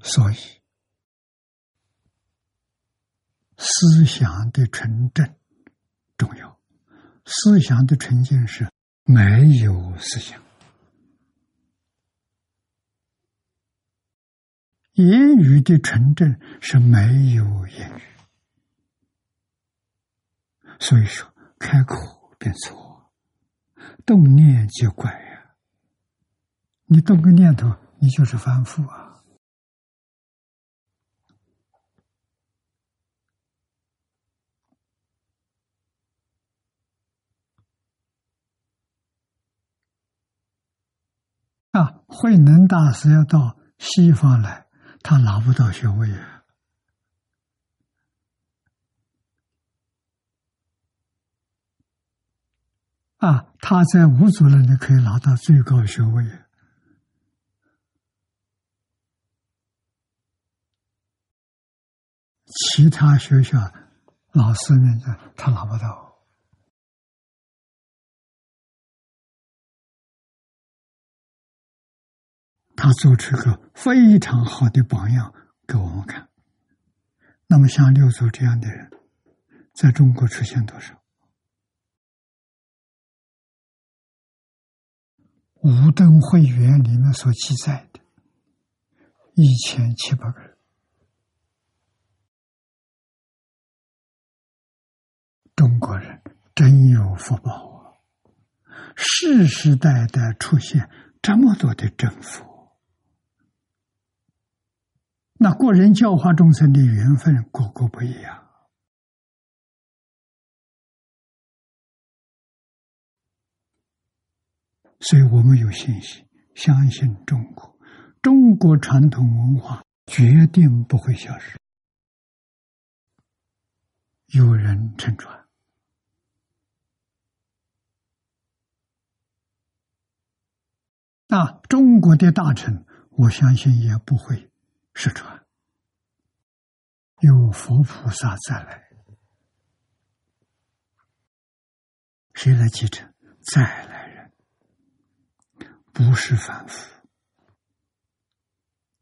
Speaker 1: 所以。思想的纯正重要，思想的纯净是没有思想；言语的纯正是没有言语。所以说，开口便错，动念即怪呀！你动个念头，你就是反复啊。啊，慧能大师要到西方来，他拿不到学位啊！啊，他在五祖那可以拿到最高学位，其他学校老师们他拿不到。他做出个非常好的榜样给我们看。那么，像六祖这样的人，在中国出现多少？五灯会员里面所记载的，一千七百个人，中国人真有福报啊！世世代代出现这么多的真佛。那个人教化众生的缘分，个个不一样，所以我们有信心，相信中国，中国传统文化决定不会消失。有人乘船，那中国的大臣，我相信也不会。失传，有佛菩萨再来，谁来继承？再来人，不是凡夫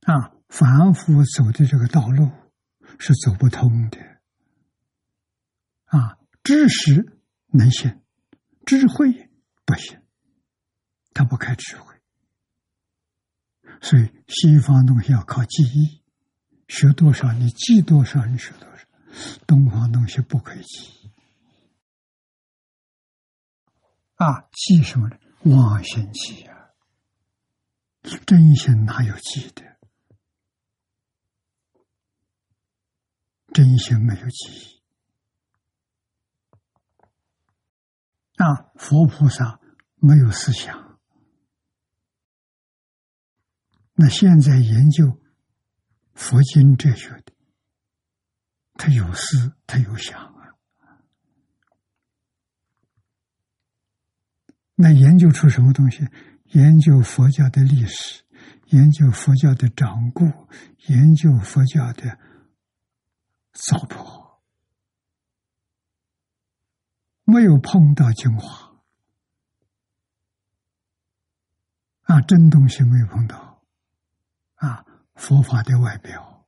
Speaker 1: 啊！凡夫走的这个道路是走不通的啊！知识能行，智慧不行，他不开智慧，所以西方东西要靠记忆，学多少你记多少，你学多少。东方东西不可以记啊，记什么呢？妄心记啊，真心哪有记的？真心没有记忆啊，佛菩萨没有思想。那现在研究佛经哲学的。他有思，他有想啊。那研究出什么东西？研究佛教的历史，研究佛教的掌故，研究佛教的糟粕，没有碰到精华啊，真东西没有碰到啊，佛法的外表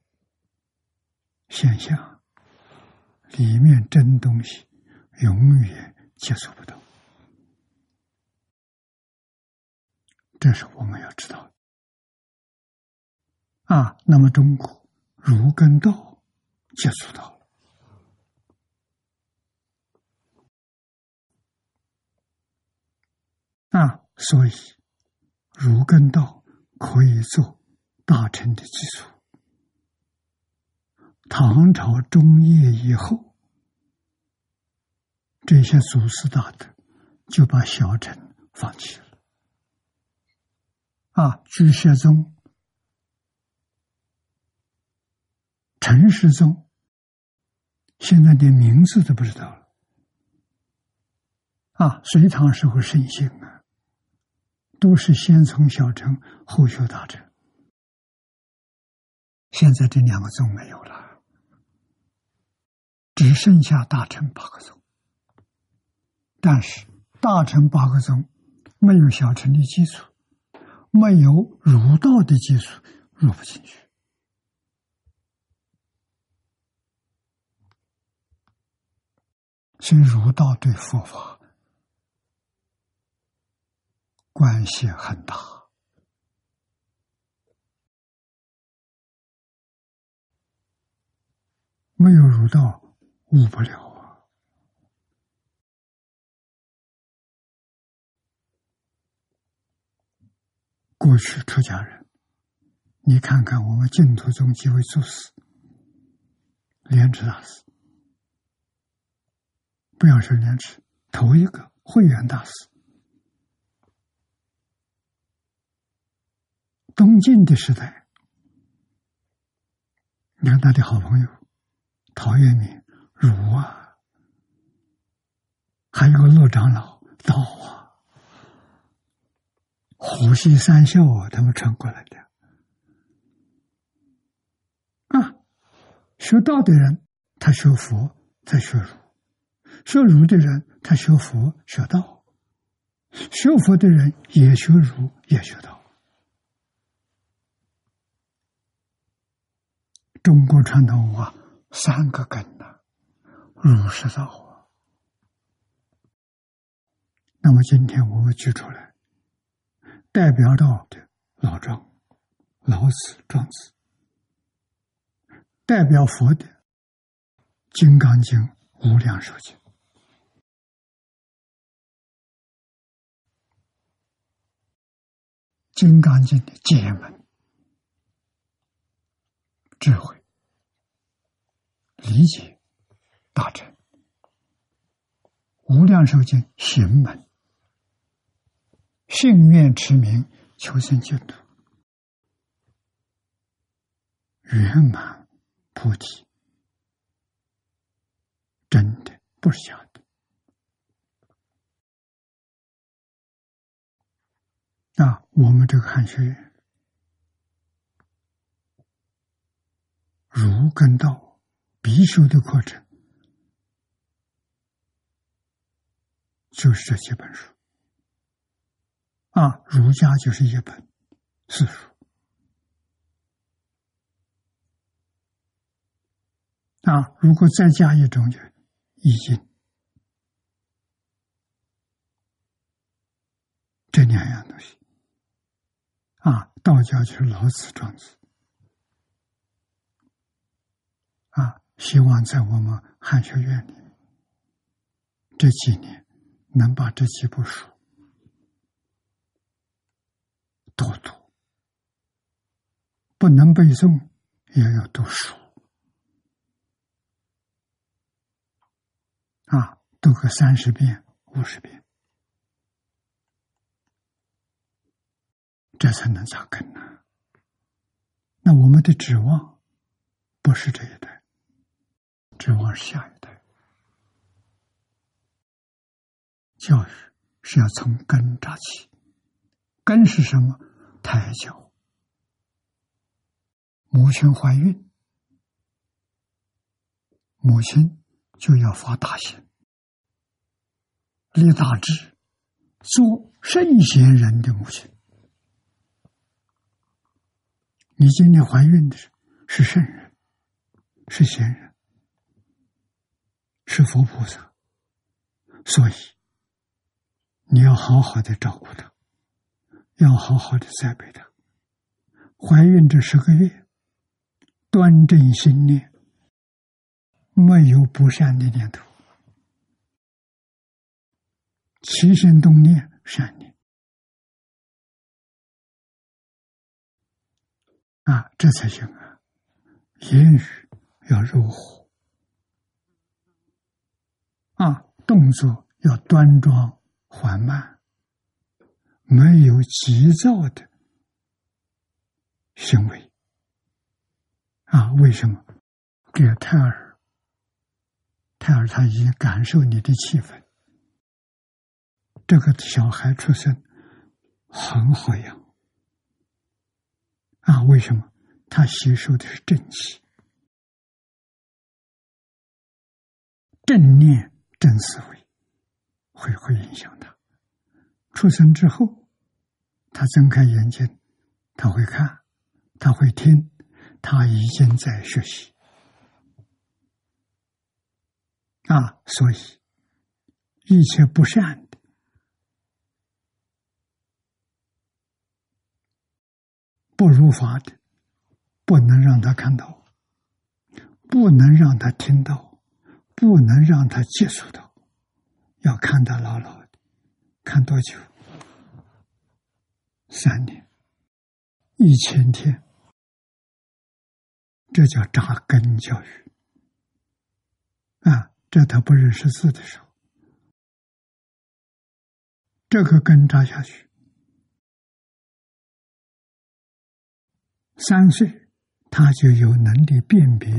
Speaker 1: 现象。里面真东西永远接触不到，这是我们要知道的啊。那么中国儒跟道接触到了啊，所以儒跟道可以做大臣的基础。唐朝中叶以后，这些祖师大德就把小乘放弃了。啊，居学宗、陈世宗，现在连名字都不知道了。啊，隋唐时候盛行啊，都是先从小乘后学大乘，现在这两个宗没有了。只剩下大乘八个宗，但是大乘八个宗没有小乘的基础，没有儒道的基础，入不进去。所以儒道对佛法关系很大，没有儒道。悟不了啊！过去出家人，你看看我们净土中几位祖师，莲池大师，不要说莲池，头一个慧远大师，东晋的时代，你看他的好朋友陶渊明。儒啊，还有个陆长老道啊，虎溪三校啊，他们传过来的啊。学道的人，他学佛，他学儒；学儒的人，他学佛学道；学佛的人也学儒，也学道。中国传统文化三个根呐。如是道啊，那么今天我们举出来，代表道的老庄、老子、庄子，代表佛的《金刚经》《无量寿经》，《金刚经》的解门、智慧、理解。大乘无量寿经行门，信愿持名求生净土，圆满菩提，真的不是假的。那我们这个汉学院，儒跟道必修的课程。就是这几本书啊，儒家就是一本四书啊，如果再加一种就易经这两样东西。啊，道教就是老子、庄子。啊，希望在我们汉学院里这几年能把这几部书多读，不能背诵也要读书。啊，读个三十遍、五十遍。这才能扎根呢。那我们的指望不是这一代，指望下一代。教育是要从根扎起，根是什么？胎教。母亲怀孕，母亲就要发大心，立大志，做圣贤人的母亲。你今天怀孕的是是圣人，是贤人，是佛菩萨，所以你要好好的照顾他，要好好的栽培他。怀孕这十个月，端正心念，没有不善的念头，起心动念善念。啊，这才行啊！言语要柔和，啊，动作要端庄缓慢，没有急躁的行为。啊，为什么？给胎儿，胎儿他已经感受你的气氛，这个小孩出生很好养。啊，为什么他吸收的是正气、正念、正思维，会会影响他。出生之后，他睁开眼睛，他会看，他会听，他已经在学习。啊，所以一切不善。不如法的，不能让他看到，不能让他听到，不能让他接触到，要看他牢牢的，看多久？三年，一千天，这叫扎根教育。啊，这他不认识字的时候，这个根扎下去。三岁，他就有能力辨别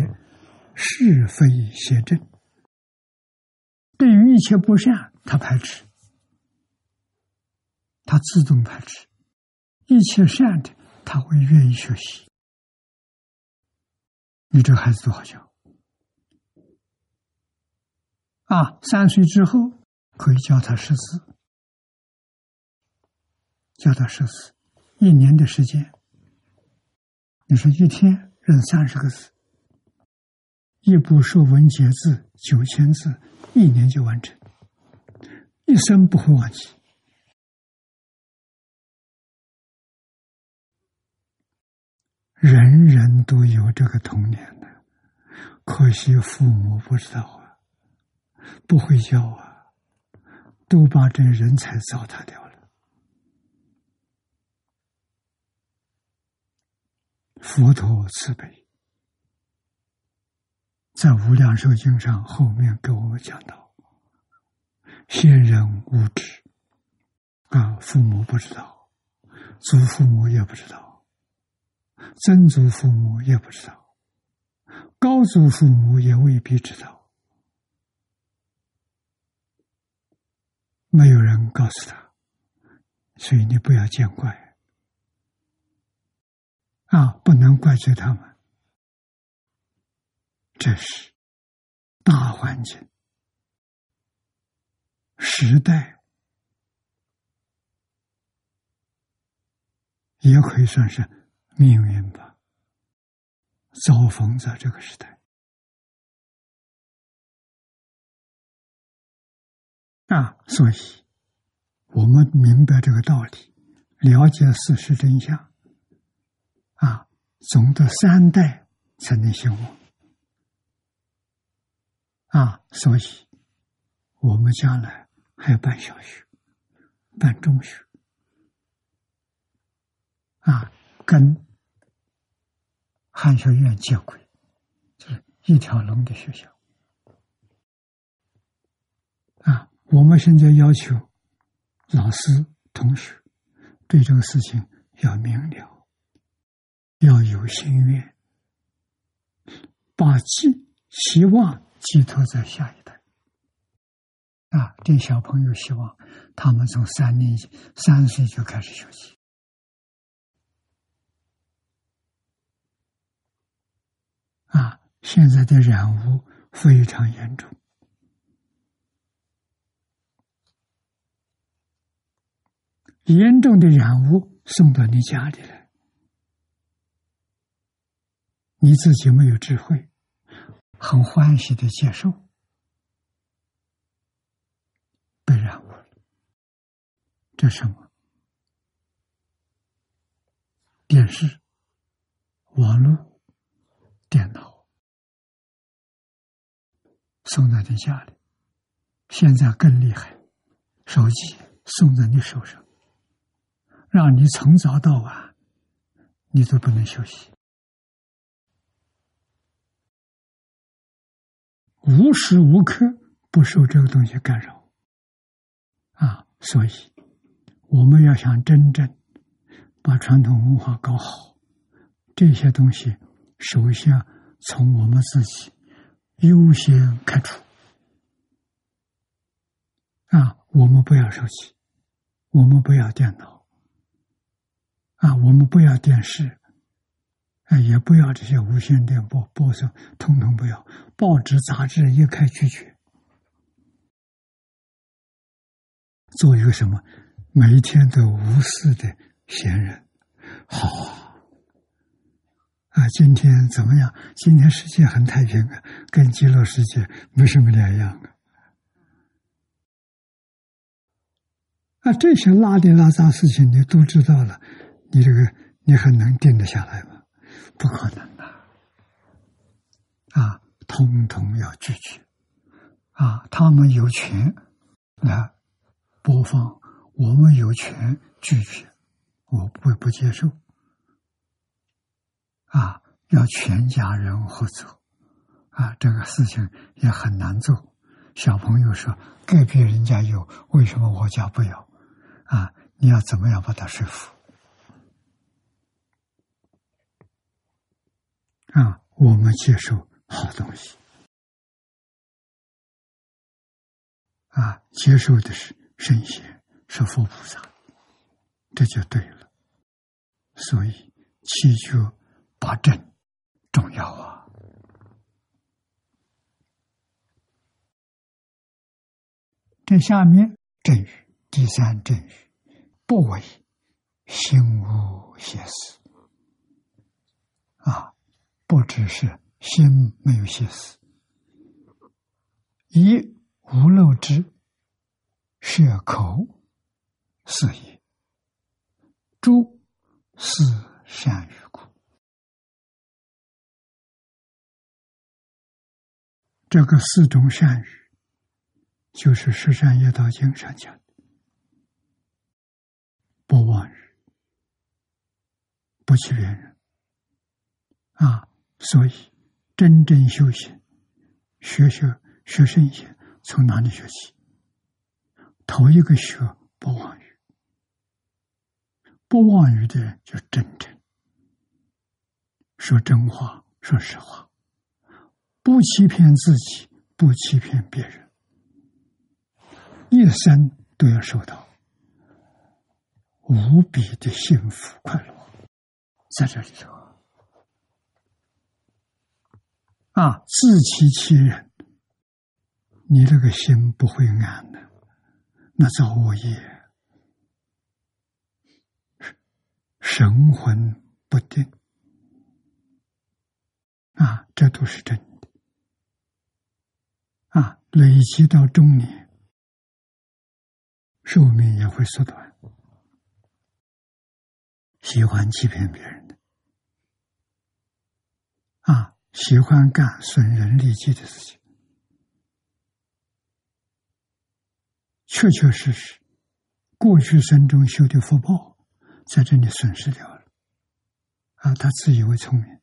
Speaker 1: 是非邪正。对于一切不善，他排斥，他自动排斥；一切善的，他会愿意学习。你这孩子多好教啊！三岁之后可以教他识字，教他识字，一年的时间。你说一天认三十个字，一部《说文解字》九千字，一年就完成，一生不会忘记。人人都有这个童年的，可惜父母不知道啊，不会教啊，都把这人才糟蹋掉了。佛陀慈悲，在《无量寿经》上后面给我们讲到：先人无知，啊，父母不知道，祖父母也不知道，曾祖父母也不知道，高祖父母也未必知道，没有人告诉他，所以你不要见怪。啊，不能怪罪他们，这是大环境、时代，也可以算是命运吧。遭逢在这个时代，啊，所以我们明白这个道理，了解事实真相，啊，总得三代才能兴旺，啊，所以，我们将来还要办小学，办中学，啊，跟汉学院接轨，就是一条龙的学校，啊，我们现在要求。老师、同学对这个事情要明了，要有心愿，把寄希望寄托在下一代。啊，这小朋友希望他们从三年级、三岁就开始学习。啊，现在的染污非常严重。严重的染污送到你家里来，你自己没有智慧，很欢喜的接受。被染污了。这什么？电视、网络、电脑。送到你家里，现在更厉害，手机送在你手上。让你从早到晚，你都不能休息，无时无刻不受这个东西干扰，啊！所以我们要想真正把传统文化搞好，这些东西首先从我们自己优先开除，啊！我们不要手机，我们不要电脑。啊，我们不要电视，也不要这些无线电波播送，通通不要。报纸、杂志一概拒绝。做一个什么，每一天都无私的闲人，好啊！啊，今天怎么样？今天世界很太平啊，跟极乐世界没什么两样啊。啊，这些拉里拉杂事情你都知道了。你这个，你还能定得下来吗？不可能的，啊，通通要拒绝，啊，他们有权来播放，我们有权拒绝，我不会不接受，啊，要全家人合作，啊，这个事情也很难做。小朋友说，隔壁人家有，为什么我家不有？啊，你要怎么样把他说服？啊，我们接受好东西，啊，接受的是圣贤，是佛菩萨，这就对了。所以祈求八正重要啊。这下面正语，第三正语，不为心无邪思，啊。不只是心没有邪思，一无漏之血口是也，诸是善于故。这个四种善语，就是《十善业道经》上讲的：不妄语，不欺别人，啊。所以，真正修行、学学学圣贤，从哪里学起？头一个学不妄语，不妄语的人就真正说真话、说实话，不欺骗自己，不欺骗别人，一生都要受到无比的幸福快乐，在这里头。啊，自欺欺人，你这个心不会安的，那造恶业，神魂不定，啊，这都是真的。啊，累积到中年，寿命也会缩短。喜欢欺骗别人的，啊，喜欢干损人利己的事情，确确实实，过去生中修的福报在这里损失掉了，啊，他自以为聪明，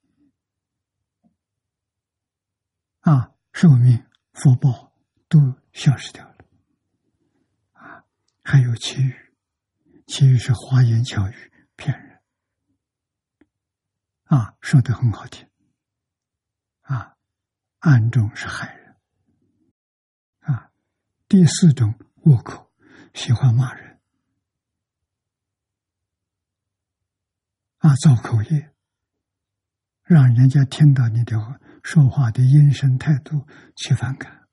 Speaker 1: 啊，寿命、福报都消失掉了，啊，还有其余，其余是花言巧语骗人。啊，说的很好听，啊，暗中是害人，啊，第四种恶口，喜欢骂人，啊，造口业，让人家听到你的说话的音声态度起反感，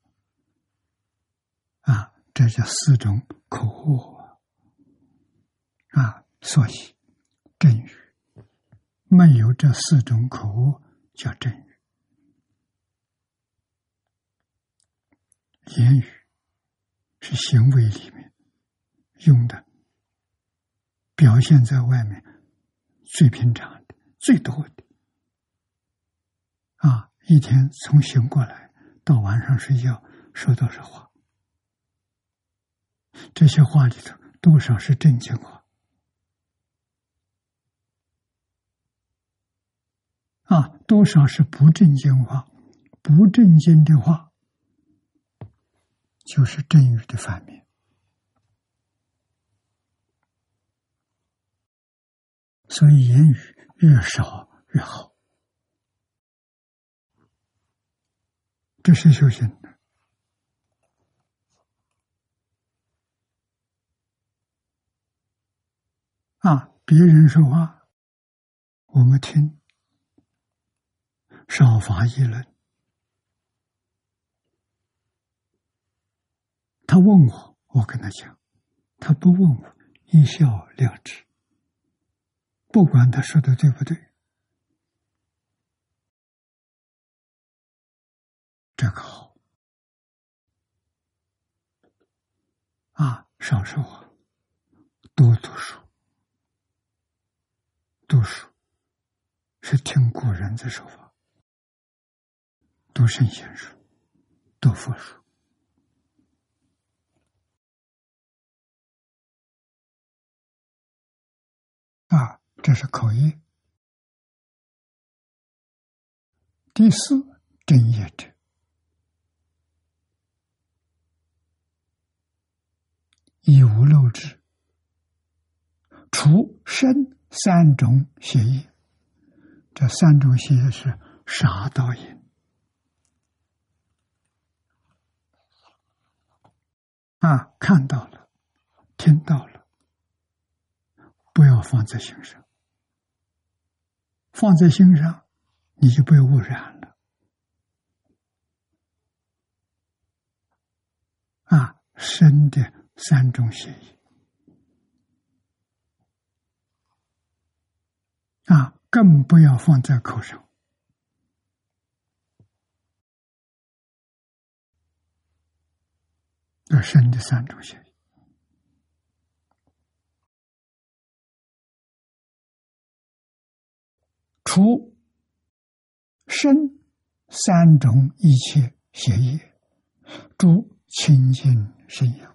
Speaker 1: 啊，这叫四种口恶，啊，所以正语。没有这四种口误叫正语。言语是行为里面用的，表现在外面最平常的、最多的。啊，一天从醒过来到晚上睡觉，说多少话？这些话里头多少是正经话？啊，多少是不正经话？不正经的话，就是正语的反面。所以言语越少越好，这是修行的。啊，别人说话，我们听。少发议论。他问我，我跟他讲；他不问我，一笑了之。不管他说的对不对，这个好啊，少说话，多读书。读书是听古人的说法。读圣贤书，读佛书啊，这是口业。第四正业者，以无漏之，除身三种邪业。这三种邪业是杀盗淫。啊，看到了，听到了，不要放在心上。放在心上，你就被污染了。啊，生的三种协议，啊，更不要放在口上。而生的三种邪除生三种一切邪业，诸清净身养，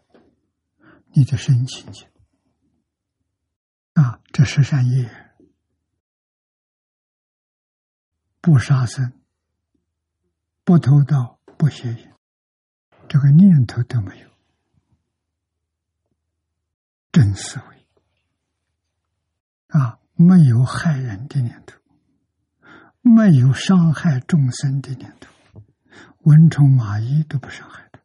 Speaker 1: 你的身清净啊，这十善业，不杀生，不偷盗，不邪淫。这个念头都没有，真思维啊，没有害人的念头，没有伤害众生的念头，蚊虫蚂蚁都不伤害的，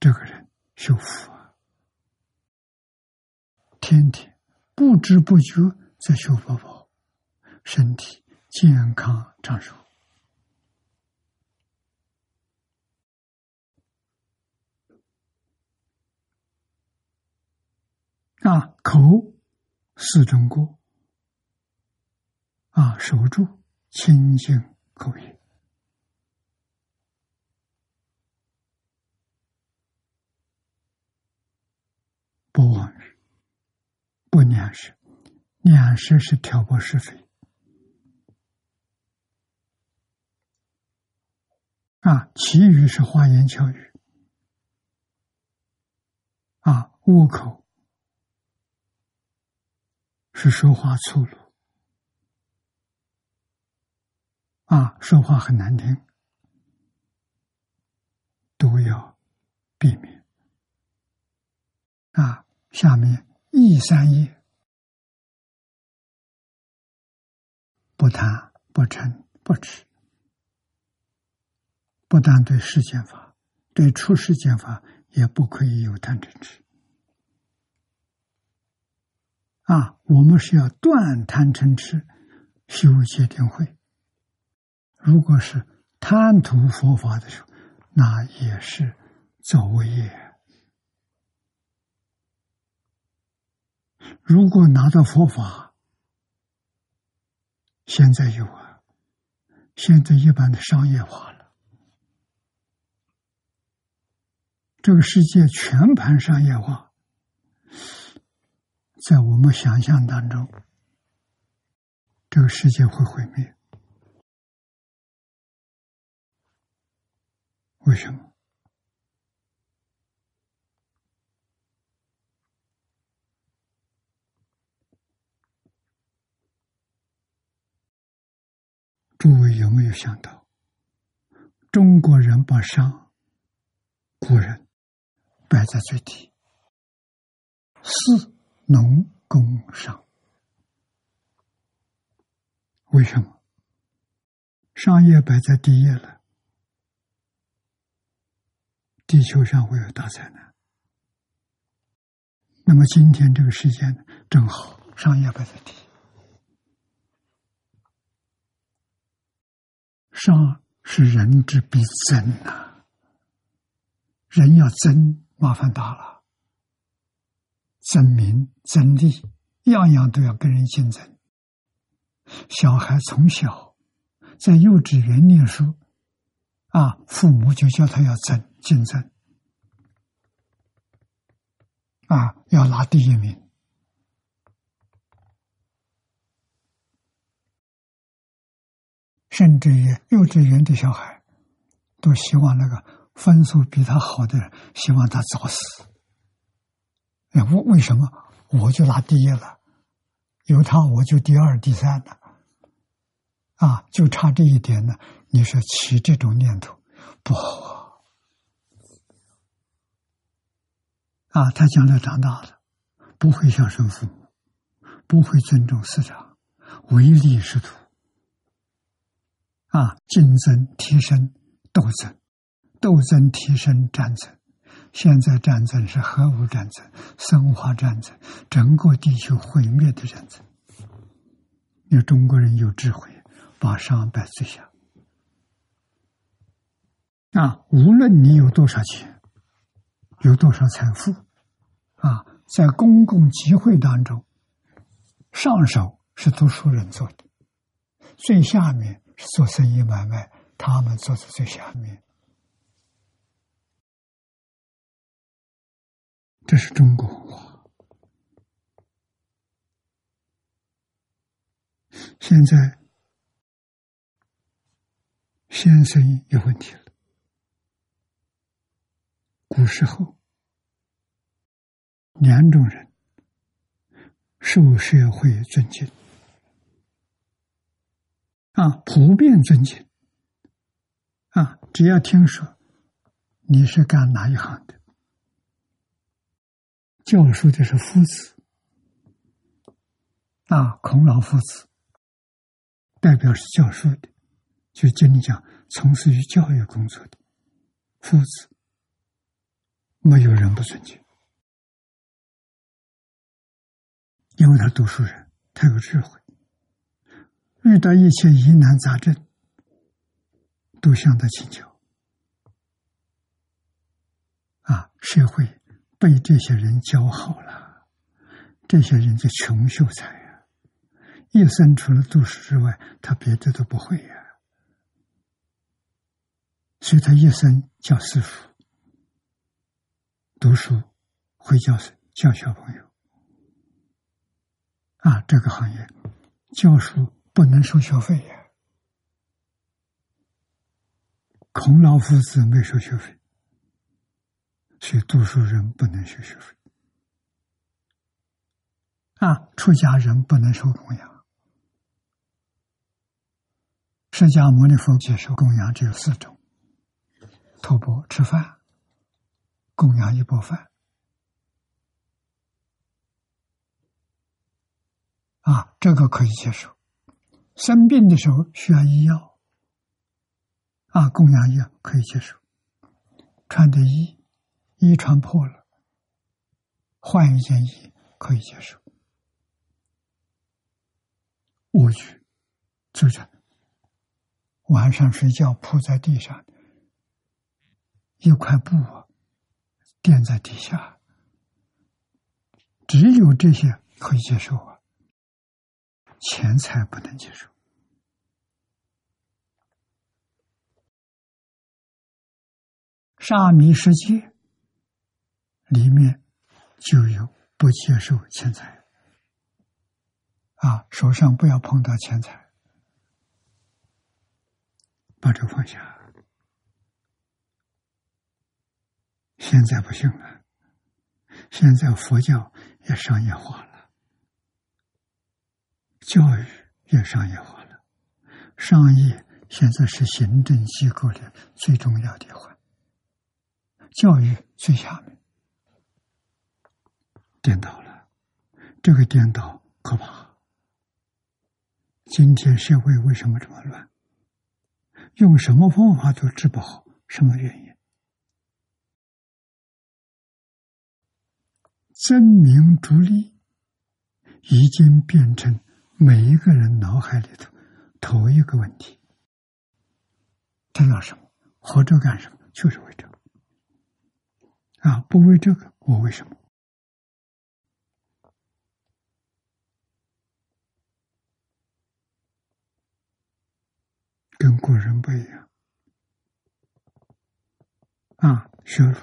Speaker 1: 这个人修福啊，天天不知不觉在修宝宝，身体健康长寿。啊，口四种过，啊，守住清净口业，妄语，不两舌，两舌是挑拨是非。啊，其余是花言巧语，啊，恶口是说话粗鲁，啊，说话很难听，都要避免。啊，下面一三页，不贪，不嗔，不痴。不但对世间法，对出世间法也不可以有贪嗔痴。啊，我们是要断贪嗔痴，修戒定慧。如果是贪图佛法的时候，那也是造业。如果拿到佛法，现在有啊，现在一般的商业化了。这个世界全盘商业化，在我们想象当中，这个世界会毁灭。为什么？诸位有没有想到，中国人把商古人？摆在最低，四农工商，为什么？商业摆在第一了，地球上会有大灾难。那么今天这个时间正好，商业摆在第一，商是人之必争呐，人要争。麻烦大了，争名争利，样样都要跟人竞争。小孩从小在幼稚园念书，啊，父母就叫他要争竞争，啊，要拿第一名。甚至于幼稚园的小孩，都希望那个。分数比他好的人，希望他早死。那，为为什么我就拿第一了？有他我就第二、第三了。啊，就差这一点呢。你说起这种念头不好啊！啊，他将来长大了，不会孝顺父母，不会尊重师长，唯利是图。啊，竞争、提升、斗争。斗争提升战争，现在战争是核武战争、生化战争，整个地球毁灭的战争。有中国人有智慧，把商摆最下。啊，无论你有多少钱，有多少财富，啊，在公共集会当中，上手是读书人做的，最下面是做生意买卖，他们坐在最下面。这是中国文化。现在先生有问题了。古时候，两种人受社会尊敬啊，普遍尊敬啊，只要听说你是干哪一行的。教书的是夫子，啊，孔老夫子代表是教书的，就经讲从事于教育工作的夫子，没有人不尊敬，因为他读书人，他有智慧，遇到一切疑难杂症，都向他请教，啊，社会。被这些人教好了，这些人就穷秀才呀，一生除了读书之外，他别的都不会呀，所以他一生叫师傅，读书会教教小朋友。啊，这个行业教书不能收学费呀。孔老夫子没收学费，所以读书人不能收学费。啊，出家人不能收供养。释迦牟尼佛接受供养只有四种：托钵吃饭，供养一钵饭。啊，这个可以接受。生病的时候需要医药，啊，供养药可以接受。穿的衣，衣穿破了，换一件衣可以接受。卧具，就是晚上睡觉铺在地上，一块布啊垫在底下，只有这些可以接受啊。钱财不能接受，沙弥世界里面就有不接受钱财啊，手上不要碰到钱财，把这放下。现在不行了，现在佛教也商业化了。教育也商业化了，商业现在是行政机构的最重要的一环，教育最下面，颠倒了，这个颠倒可怕。今天社会为什么这么乱？用什么方法都治不好，什么原因？争名逐利已经变成。每一个人脑海里头，头一个问题：他要什么？活着干什么？就是为这个。啊，不为这个，我为什么？跟古人不一样。啊，学儒，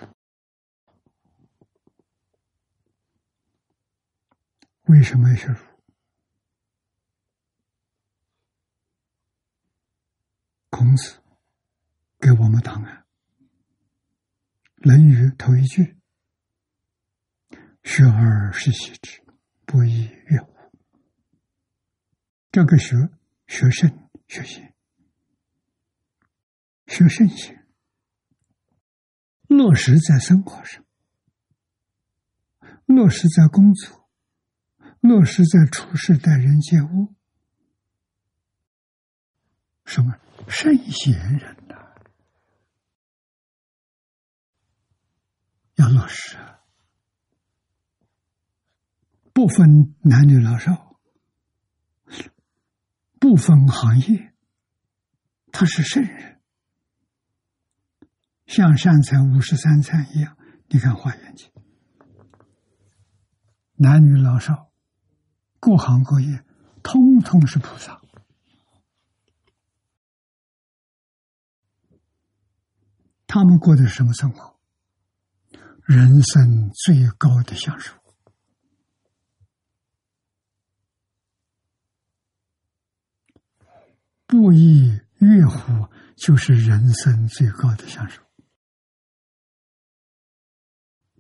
Speaker 1: 为什么要学儒？孔子给我们答案，《论语》头一句：“学而时习之，不亦说乎？”这个学学圣学贤，学圣贤，落实在生活上，落实在工作，落实在处事待人接物，什么？圣贤人呐，要落实，不分男女老少，不分行业，他是圣人，像善财五十三参一样。你看《华严经》，男女老少，各行各业，通通是菩萨。他们过的是什么生活？人生最高的享受，不亦乐乎？就是人生最高的享受。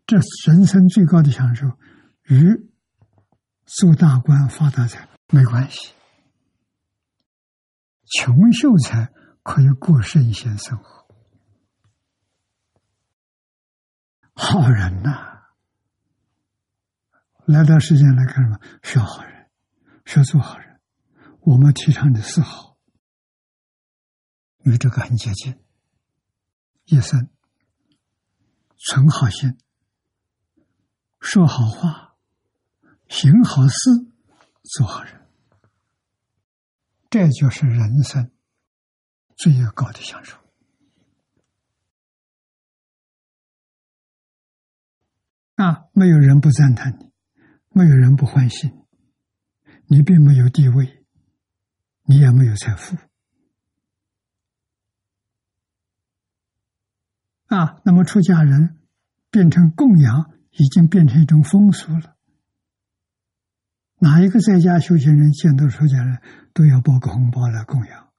Speaker 1: 这人生最高的享受，与做大官发大财没关系。穷秀才可以过圣贤生活。好人呐，来到世间来干什么？学好人，学做好人。我们提倡的是好，与这个很接近。一生存好心，说好话，行好事，做好人，这就是人生最高的享受。啊！没有人不赞叹你，没有人不欢喜你。你并没有地位，你也没有财富。啊，那么出家人变成供养，已经变成一种风俗了。哪一个在家修行人见到出家人，都要包个红包来供养。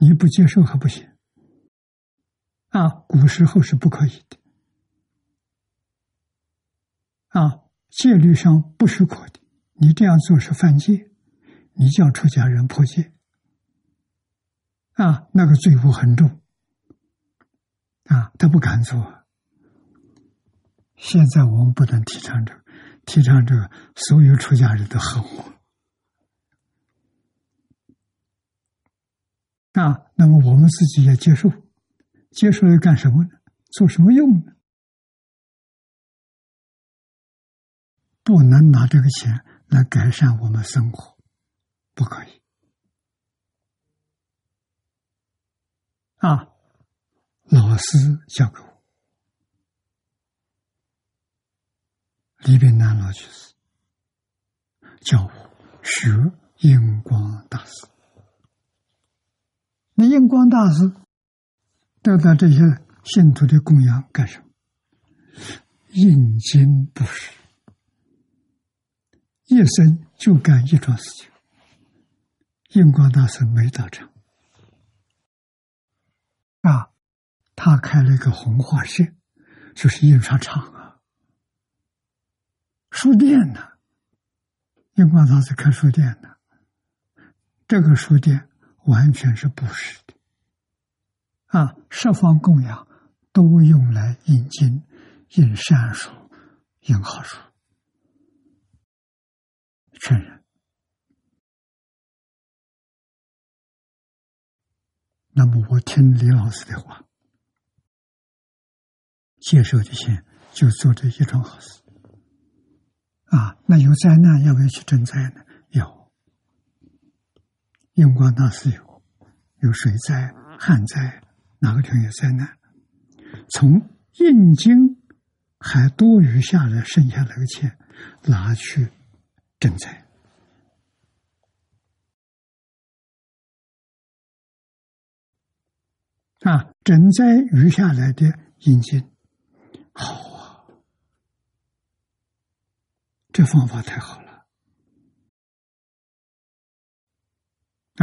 Speaker 1: 你不接受还不行。啊，古时候是不可以的。啊，戒律上不许可的，你这样做是犯戒，你叫出家人破戒。啊，那个罪过很重。啊，他不敢做。现在我们不能提倡这个，提倡这个，所有出家人都恨我。啊，那么我们自己也接受，接受要干什么呢？做什么用呢？不能拿这个钱来改善我们生活，不可以。啊，老师教给我，李炳南老居士教我学印光大师。那印光大师得到这些信徒的供养干什么？印经布施，一生就干一桩事情。印光大师没到场啊，他开了一个红画社，就是印刷厂，书店呢。印光大师开书店呢，这个书店。完全是布施的，啊，十方供养都用来印经、印善书、印好书，全人。那么我听李老师的话，接受的钱就做这一桩好事，啊，那有灾难要不要去赈灾呢？有。用光大师有有水灾、旱灾，哪个地方有灾难？从印经还多余下来剩下那个钱，拿去赈灾啊！赈灾余下来的印经，好啊！这方法太好了。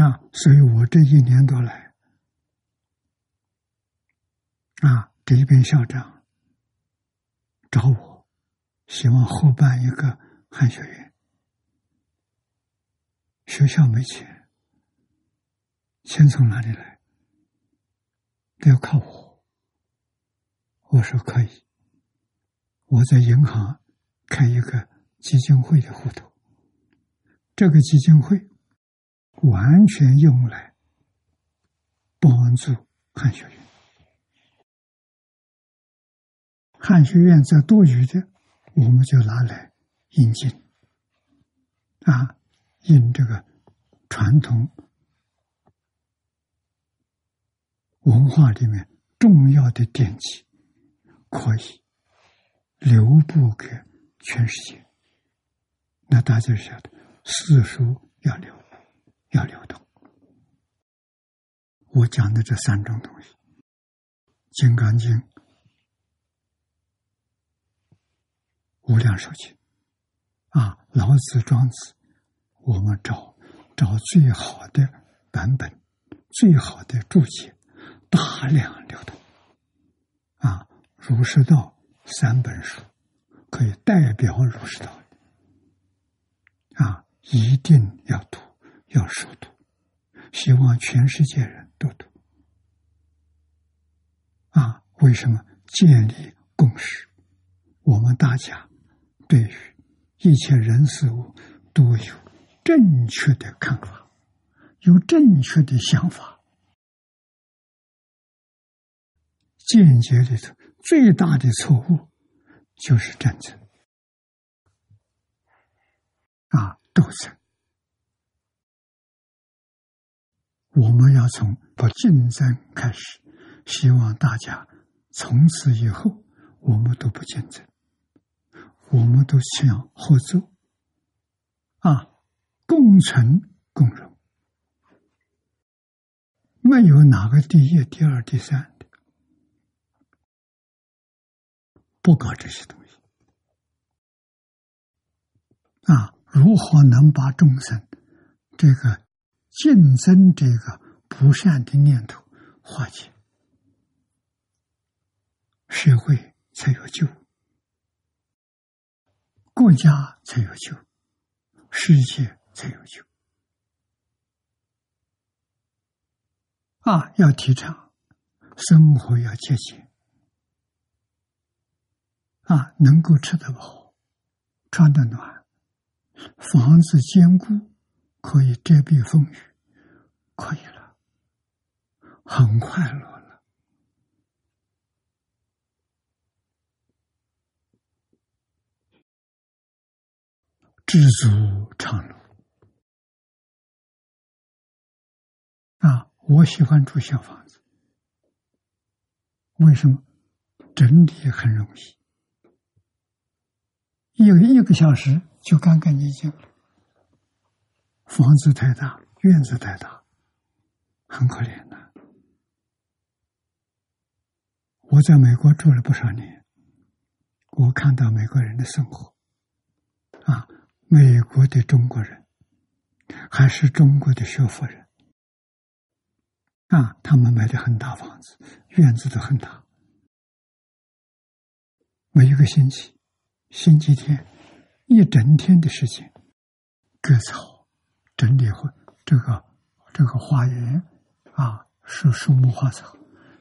Speaker 1: 啊，所以我这一年多来，啊，这一边校长找我，希望后办一个汉学院，学校没钱，钱从哪里来？都要靠我。我说可以，我在银行开一个基金会的户头，这个基金会。完全用来帮助汉学院，汉学院在多余的，我们就拿来引进，啊，印这个传统文化里面重要的典籍，可以留布给全世界。那大家晓得，四书要流。要流动。我讲的这三种东西，《金刚经》《无量寿经》啊，《老子》《庄子》，我们找找最好的版本，最好的注解，大量流通。啊，《儒释道》三本书可以代表儒释道啊，一定要读。要熟读，希望全世界人都读。啊，为什么建立共识？我们大家对于一切人事物都有正确的看法，有正确的想法。间接里头最大的错误就是战争，啊，斗争。我们要从不竞争开始，希望大家从此以后，我们都不竞争，我们都想合作，啊，共存共荣，没有哪个第一、第二、第三的，不搞这些东西，啊，如何能把众生这个竞争这个不善的念头化解，社会才有救，国家才有救，世界才有救。啊，要提倡生活要节俭，啊，能够吃得饱，穿得暖。房子坚固，可以遮蔽风雨，可以了，很快乐了。知足常乐啊！我喜欢住小房子，为什么？整理很容易，一个一个小时。就干干净净了。房子太大，院子太大，很可怜的。我在美国住了不少年，我看到美国人的生活，啊，美国的中国人，还是中国的学佛人，啊，他们买的很大房子，院子都很大，每一个星期，星期天。一整天的事情，割草、整理花这个这个花园啊，树树木花草，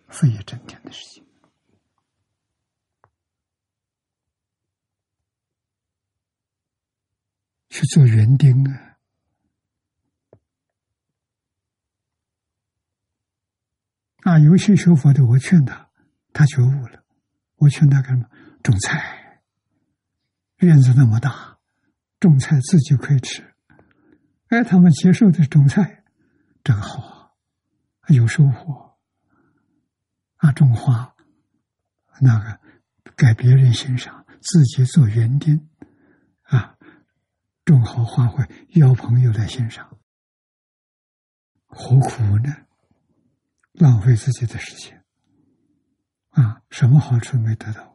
Speaker 1: 费一整天的事情。去做园丁啊！啊，有些学佛的，我劝他，他觉悟了，我劝他干什么？种菜。院子那么大，种菜自己可以吃。哎，他们接受的种菜，这个好，有收获。啊，种花，那个给别人欣赏，自己做园丁，啊，种好花卉邀朋友来欣赏，何苦呢？浪费自己的时间，啊，什么好处没得到？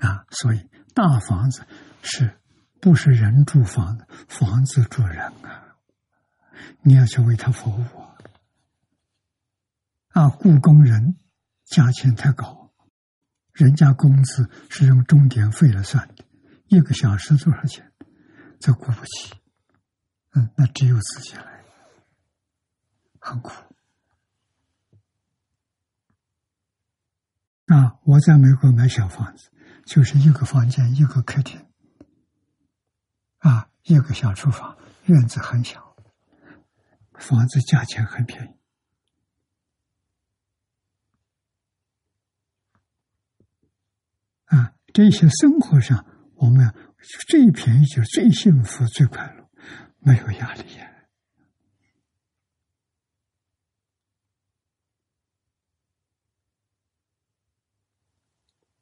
Speaker 1: 啊，所以大房子是不是人住房子？房子住人啊！你要去为他服务啊！雇工人价钱太高，人家工资是用钟点费来算的，一个小时多少钱？这雇不起。嗯，那只有自己来，很苦。啊，我在美国买小房子。就是一个房间，一个客厅，啊，一个小厨房，院子很小，房子价钱很便宜，啊，这些生活上我们最便宜就是最幸福、最快乐，没有压力呀。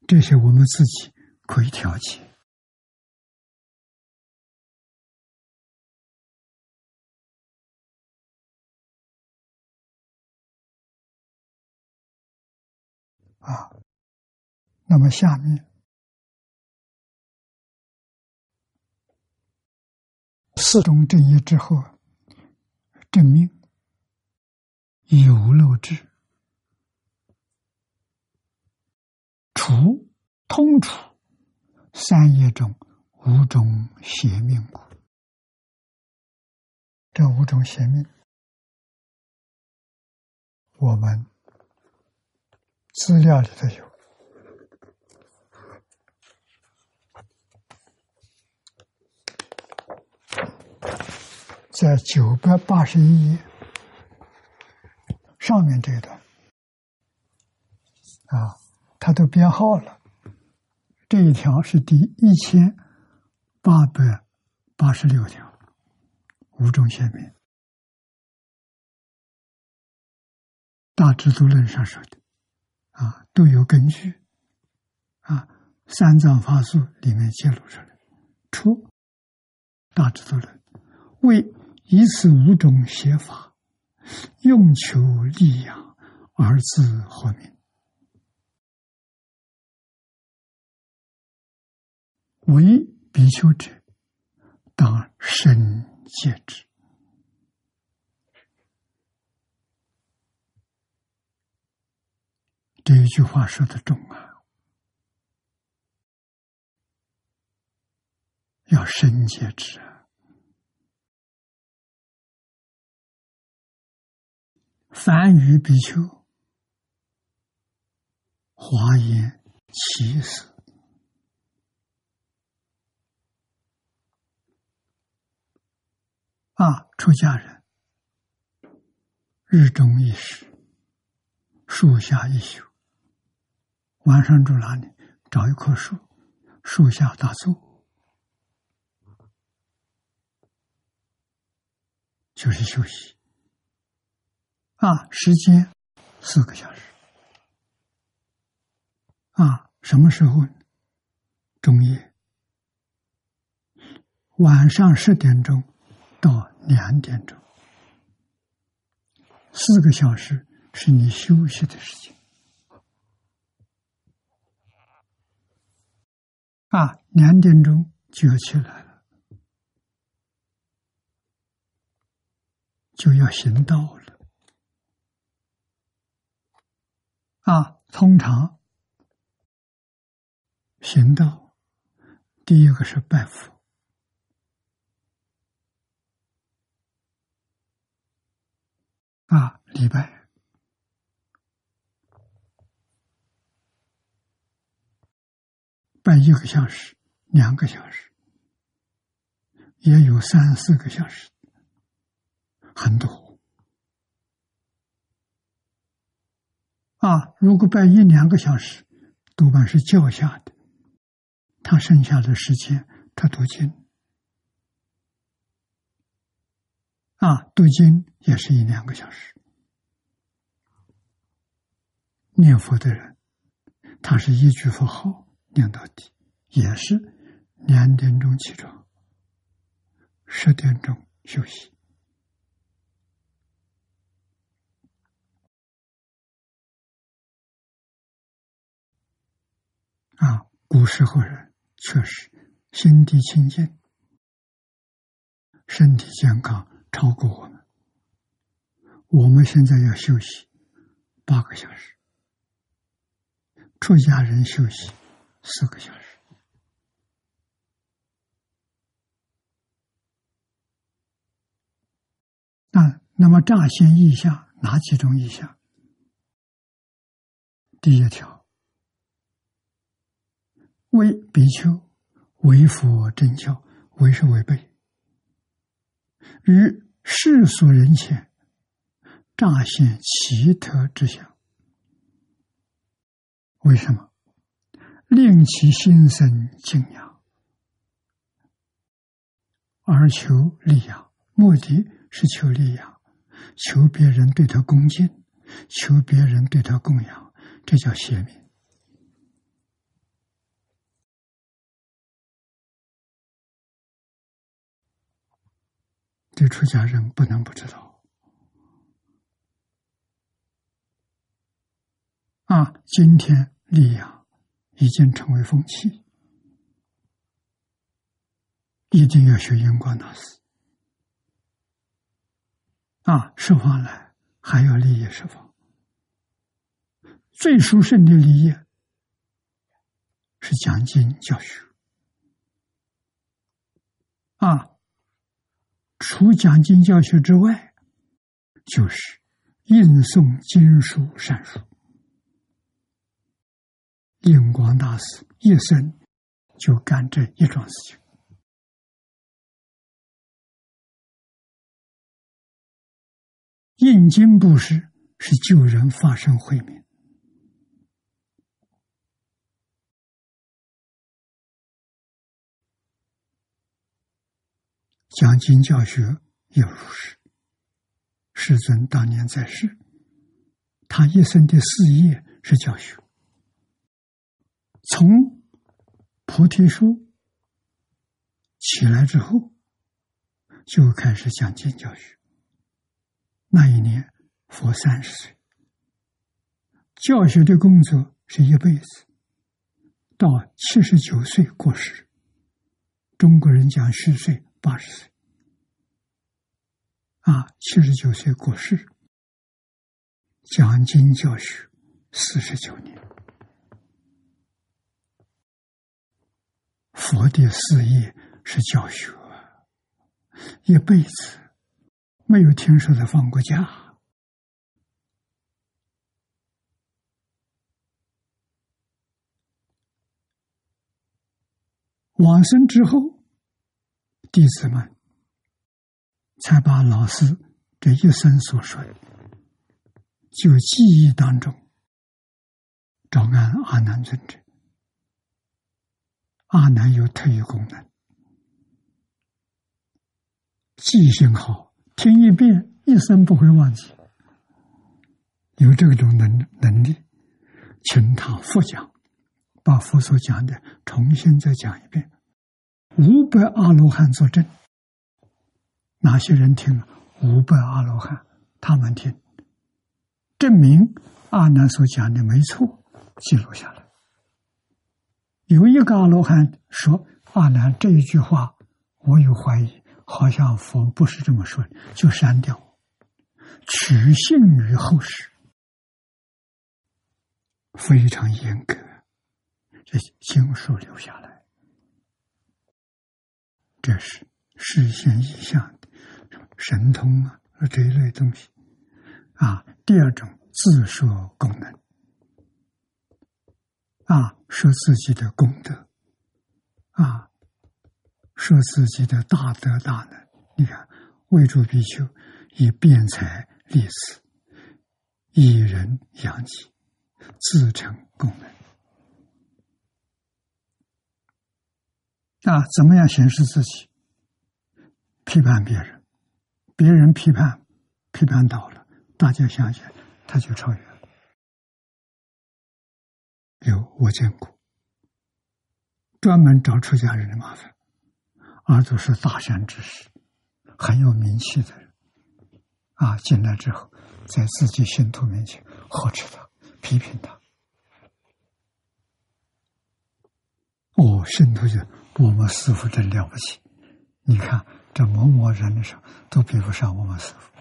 Speaker 1: 这些我们自己可以调节啊。那么下面四种正义之后，正命有漏智。除通除三业中五种邪命故，这五种邪命，我们资料里头有，在九百八十一页上面这一段啊。它都编号了，这一条是第一千八百八十六条，五种邪命，大智度论上说的，啊，都有根据，啊，三藏法术里面揭露出来，出大智度论为以此五种写法，用求利养而自活命。为比丘者，当深戒之。这一句话说的重啊，要深戒之啊。凡与比丘，华严其事。啊，出家人，日中一时，树下一宿，晚上住哪里？找一棵树，树下打坐，就是休息。啊，时间四个小时。啊，什么时候？中夜，晚上十点钟。到两点钟，四个小时是你休息的时间啊！两点钟就要起来了，就要行道了啊！通常行道，第一个是拜佛。啊，礼拜拜一个小时、两个小时，也有三四个小时，很多。啊，如果拜一两个小时，多半是叫下的，他剩下的时间他读经。啊，读经也是一两个小时。念佛的人，他是一句佛号念到底，也是两点钟起床，十点钟休息。啊，古时候人确实心地清净，身体健康。超过我们，我们现在要休息八个小时，出家人休息四个小时。那那么乍现意象哪几种意象？第一条，为比丘为佛正教，为是违背。于世俗人前乍现奇特之相，为什么？令其心生敬仰，而求利养，目的是求利养，求别人对他恭敬，求别人对他供养，这叫邪命。这出家人不能不知道啊！今天利养已经成为风气，一定要学因果大事啊！释放来还要利益释放，最殊胜的利益是讲经教学啊！除讲经教学之外，就是印诵经书善书。印光大师一生就干这一桩事情。印经布施是救人发生慧命。讲经教学也如是。世尊当年在世，他一生的事业是教学。从菩提树起来之后，就开始讲经教学。那一年，佛三十岁，教学的工作是一辈子，到七十九岁过世。中国人讲虚岁八十岁，啊，七十九岁过世，讲经教学四十九年，佛的事业是教学，一辈子没有听说他放过假。往生之后，弟子们才把老师这一生所说的，就记忆当中，照安阿难尊者。阿难有特异功能，记性好，听一遍一生不会忘记，有这种能能力，请他复讲。把佛所讲的重新再讲一遍，五百阿罗汉作证。哪些人听了？五百阿罗汉，他们听，证明阿难所讲的没错，记录下来。有一个阿罗汉说：“阿难这一句话，我有怀疑，好像佛不是这么说的，就删掉，取信于后世，非常严格。”这经书留下来，这是实现意象的神通啊，这一类东西啊。第二种自说功能啊，说自己的功德啊，说自己的大德大能。你看，为主比丘以辩才立此，以人养己，自成功能。啊，怎么样显示自己？批判别人，别人批判，批判到了，大家相信，他就超越了。有我见过，专门找出家人的麻烦，而都是大善之士，很有名气的人，啊，进来之后，在自己信徒面前呵斥他，批评他。哦，信徒就。我们师傅真了不起，你看这某某人的时候都比不上我们师傅。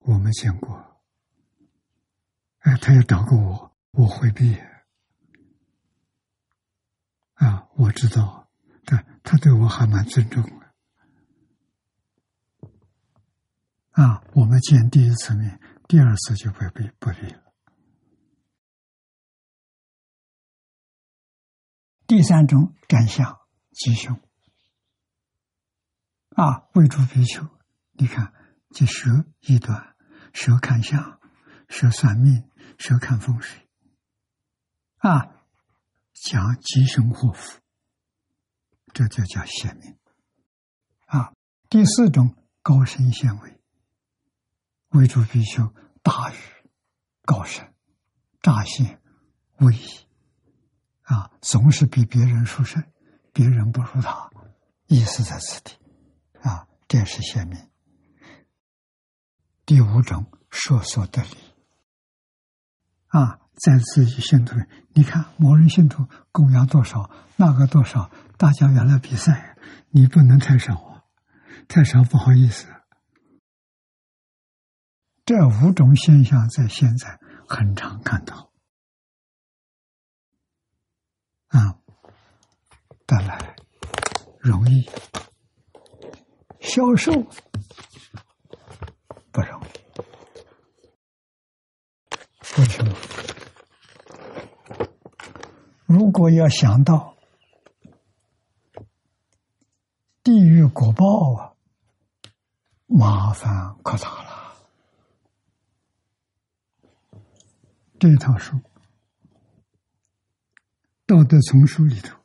Speaker 1: 我没见过，哎，他也找过我，我回避。啊，我知道，他他对我还蛮尊重的。啊，我们见第一次面，第二次就不必不必了。第三种感想吉凶啊，为主比丘，你看这蛇一段，蛇看相，蛇算命，蛇看风水啊，讲吉凶祸福，这就叫显明啊。第四种高深显微，为主比丘大于高深，乍现威仪。啊，总是比别人殊胜，别人不如他，意思在此地。啊，这是显明。第五种说所得利。啊，在自己信徒，你看某人信徒供养多少，那个多少，大家原来比赛，你不能太少啊，太少不好意思。这五种现象在现在很常看到。啊，带来容易，销售不容易。为什么？如果要想到地狱果报啊，麻烦可大了。这套书。道德丛书里头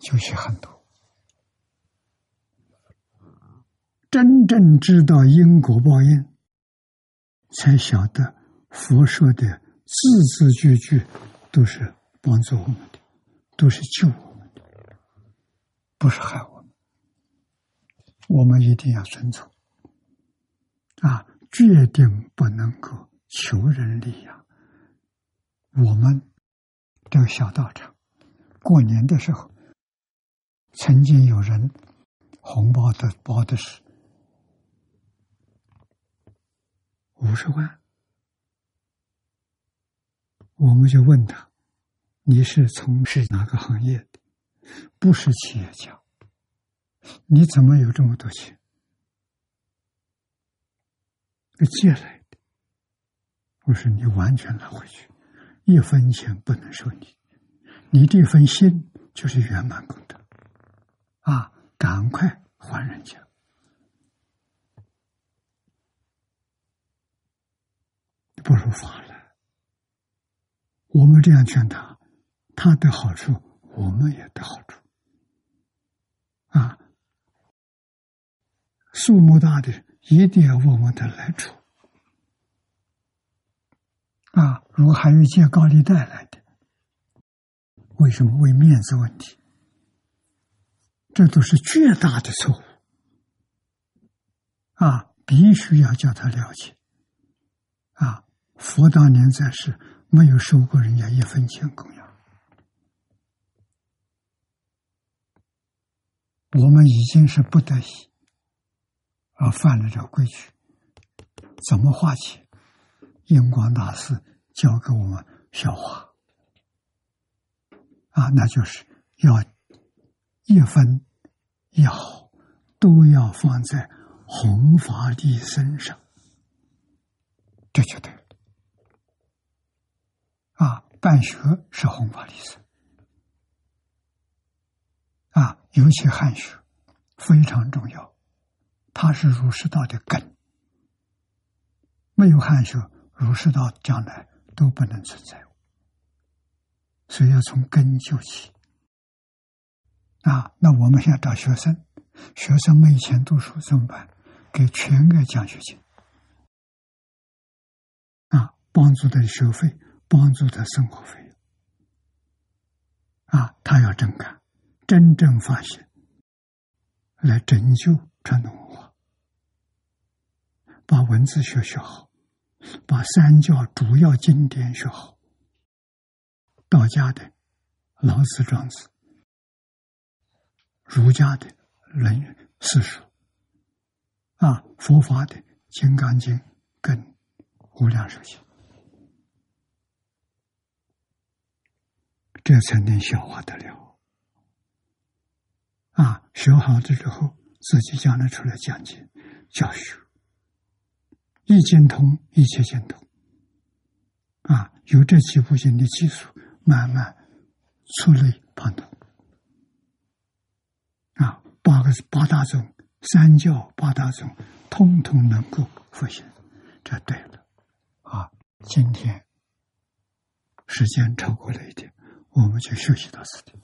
Speaker 1: 就写很多，真正知道因果报应，才晓得佛说的字字句句都是帮助我们的，都是救我们的，不是害我们。我们一定要遵从啊，决定不能够求人利养我们。这个小道场，过年的时候，曾经有人红包的包的是五十万，我们就问他：“你是从事哪个行业的？不是企业家，你怎么有这么多钱？借来的？”我说：“你完全拿回去。”一分钱不能收你，你这份心就是圆满功德啊！赶快还人家，不如法了。我们这样劝他，他得好处，我们也得好处啊！数目大的，一定要问问他来处。啊，如果还有借高利贷来的，为什么为面子问题？这都是巨大的错误。啊，必须要叫他了解。啊，佛当年在世，没有收过人家一分钱供养。我们已经是不得已，而犯了这规矩，怎么化解？印光大师教给我们消化啊，那就是要一分一毫都要放在弘法利身上，这就对了。啊，办学是弘法利生啊，尤其汉学非常重要，它是儒释道的根，没有汉学。儒释道将来都不能存在，所以要从根救起。啊，那我们现在找学生，学生没钱读书怎么办？给全额奖学金，啊，帮助他学费，帮助他生活费。啊，他要真干，真正发现，来拯救传统文化，把文字学学好。把三教主要经典学好，道家的老子、庄子，儒家的论语、四书，啊，佛法的金刚经跟无量寿经，这才能消化得了。啊，学好了之后，自己将来出来讲解、教学。一精通，一切精通。啊，有这几部经的基础，慢慢触类旁通。啊，八个八大宗、三教八大宗，通通能够复现，这对了。啊，今天时间超过了一点，我们就休息到此地。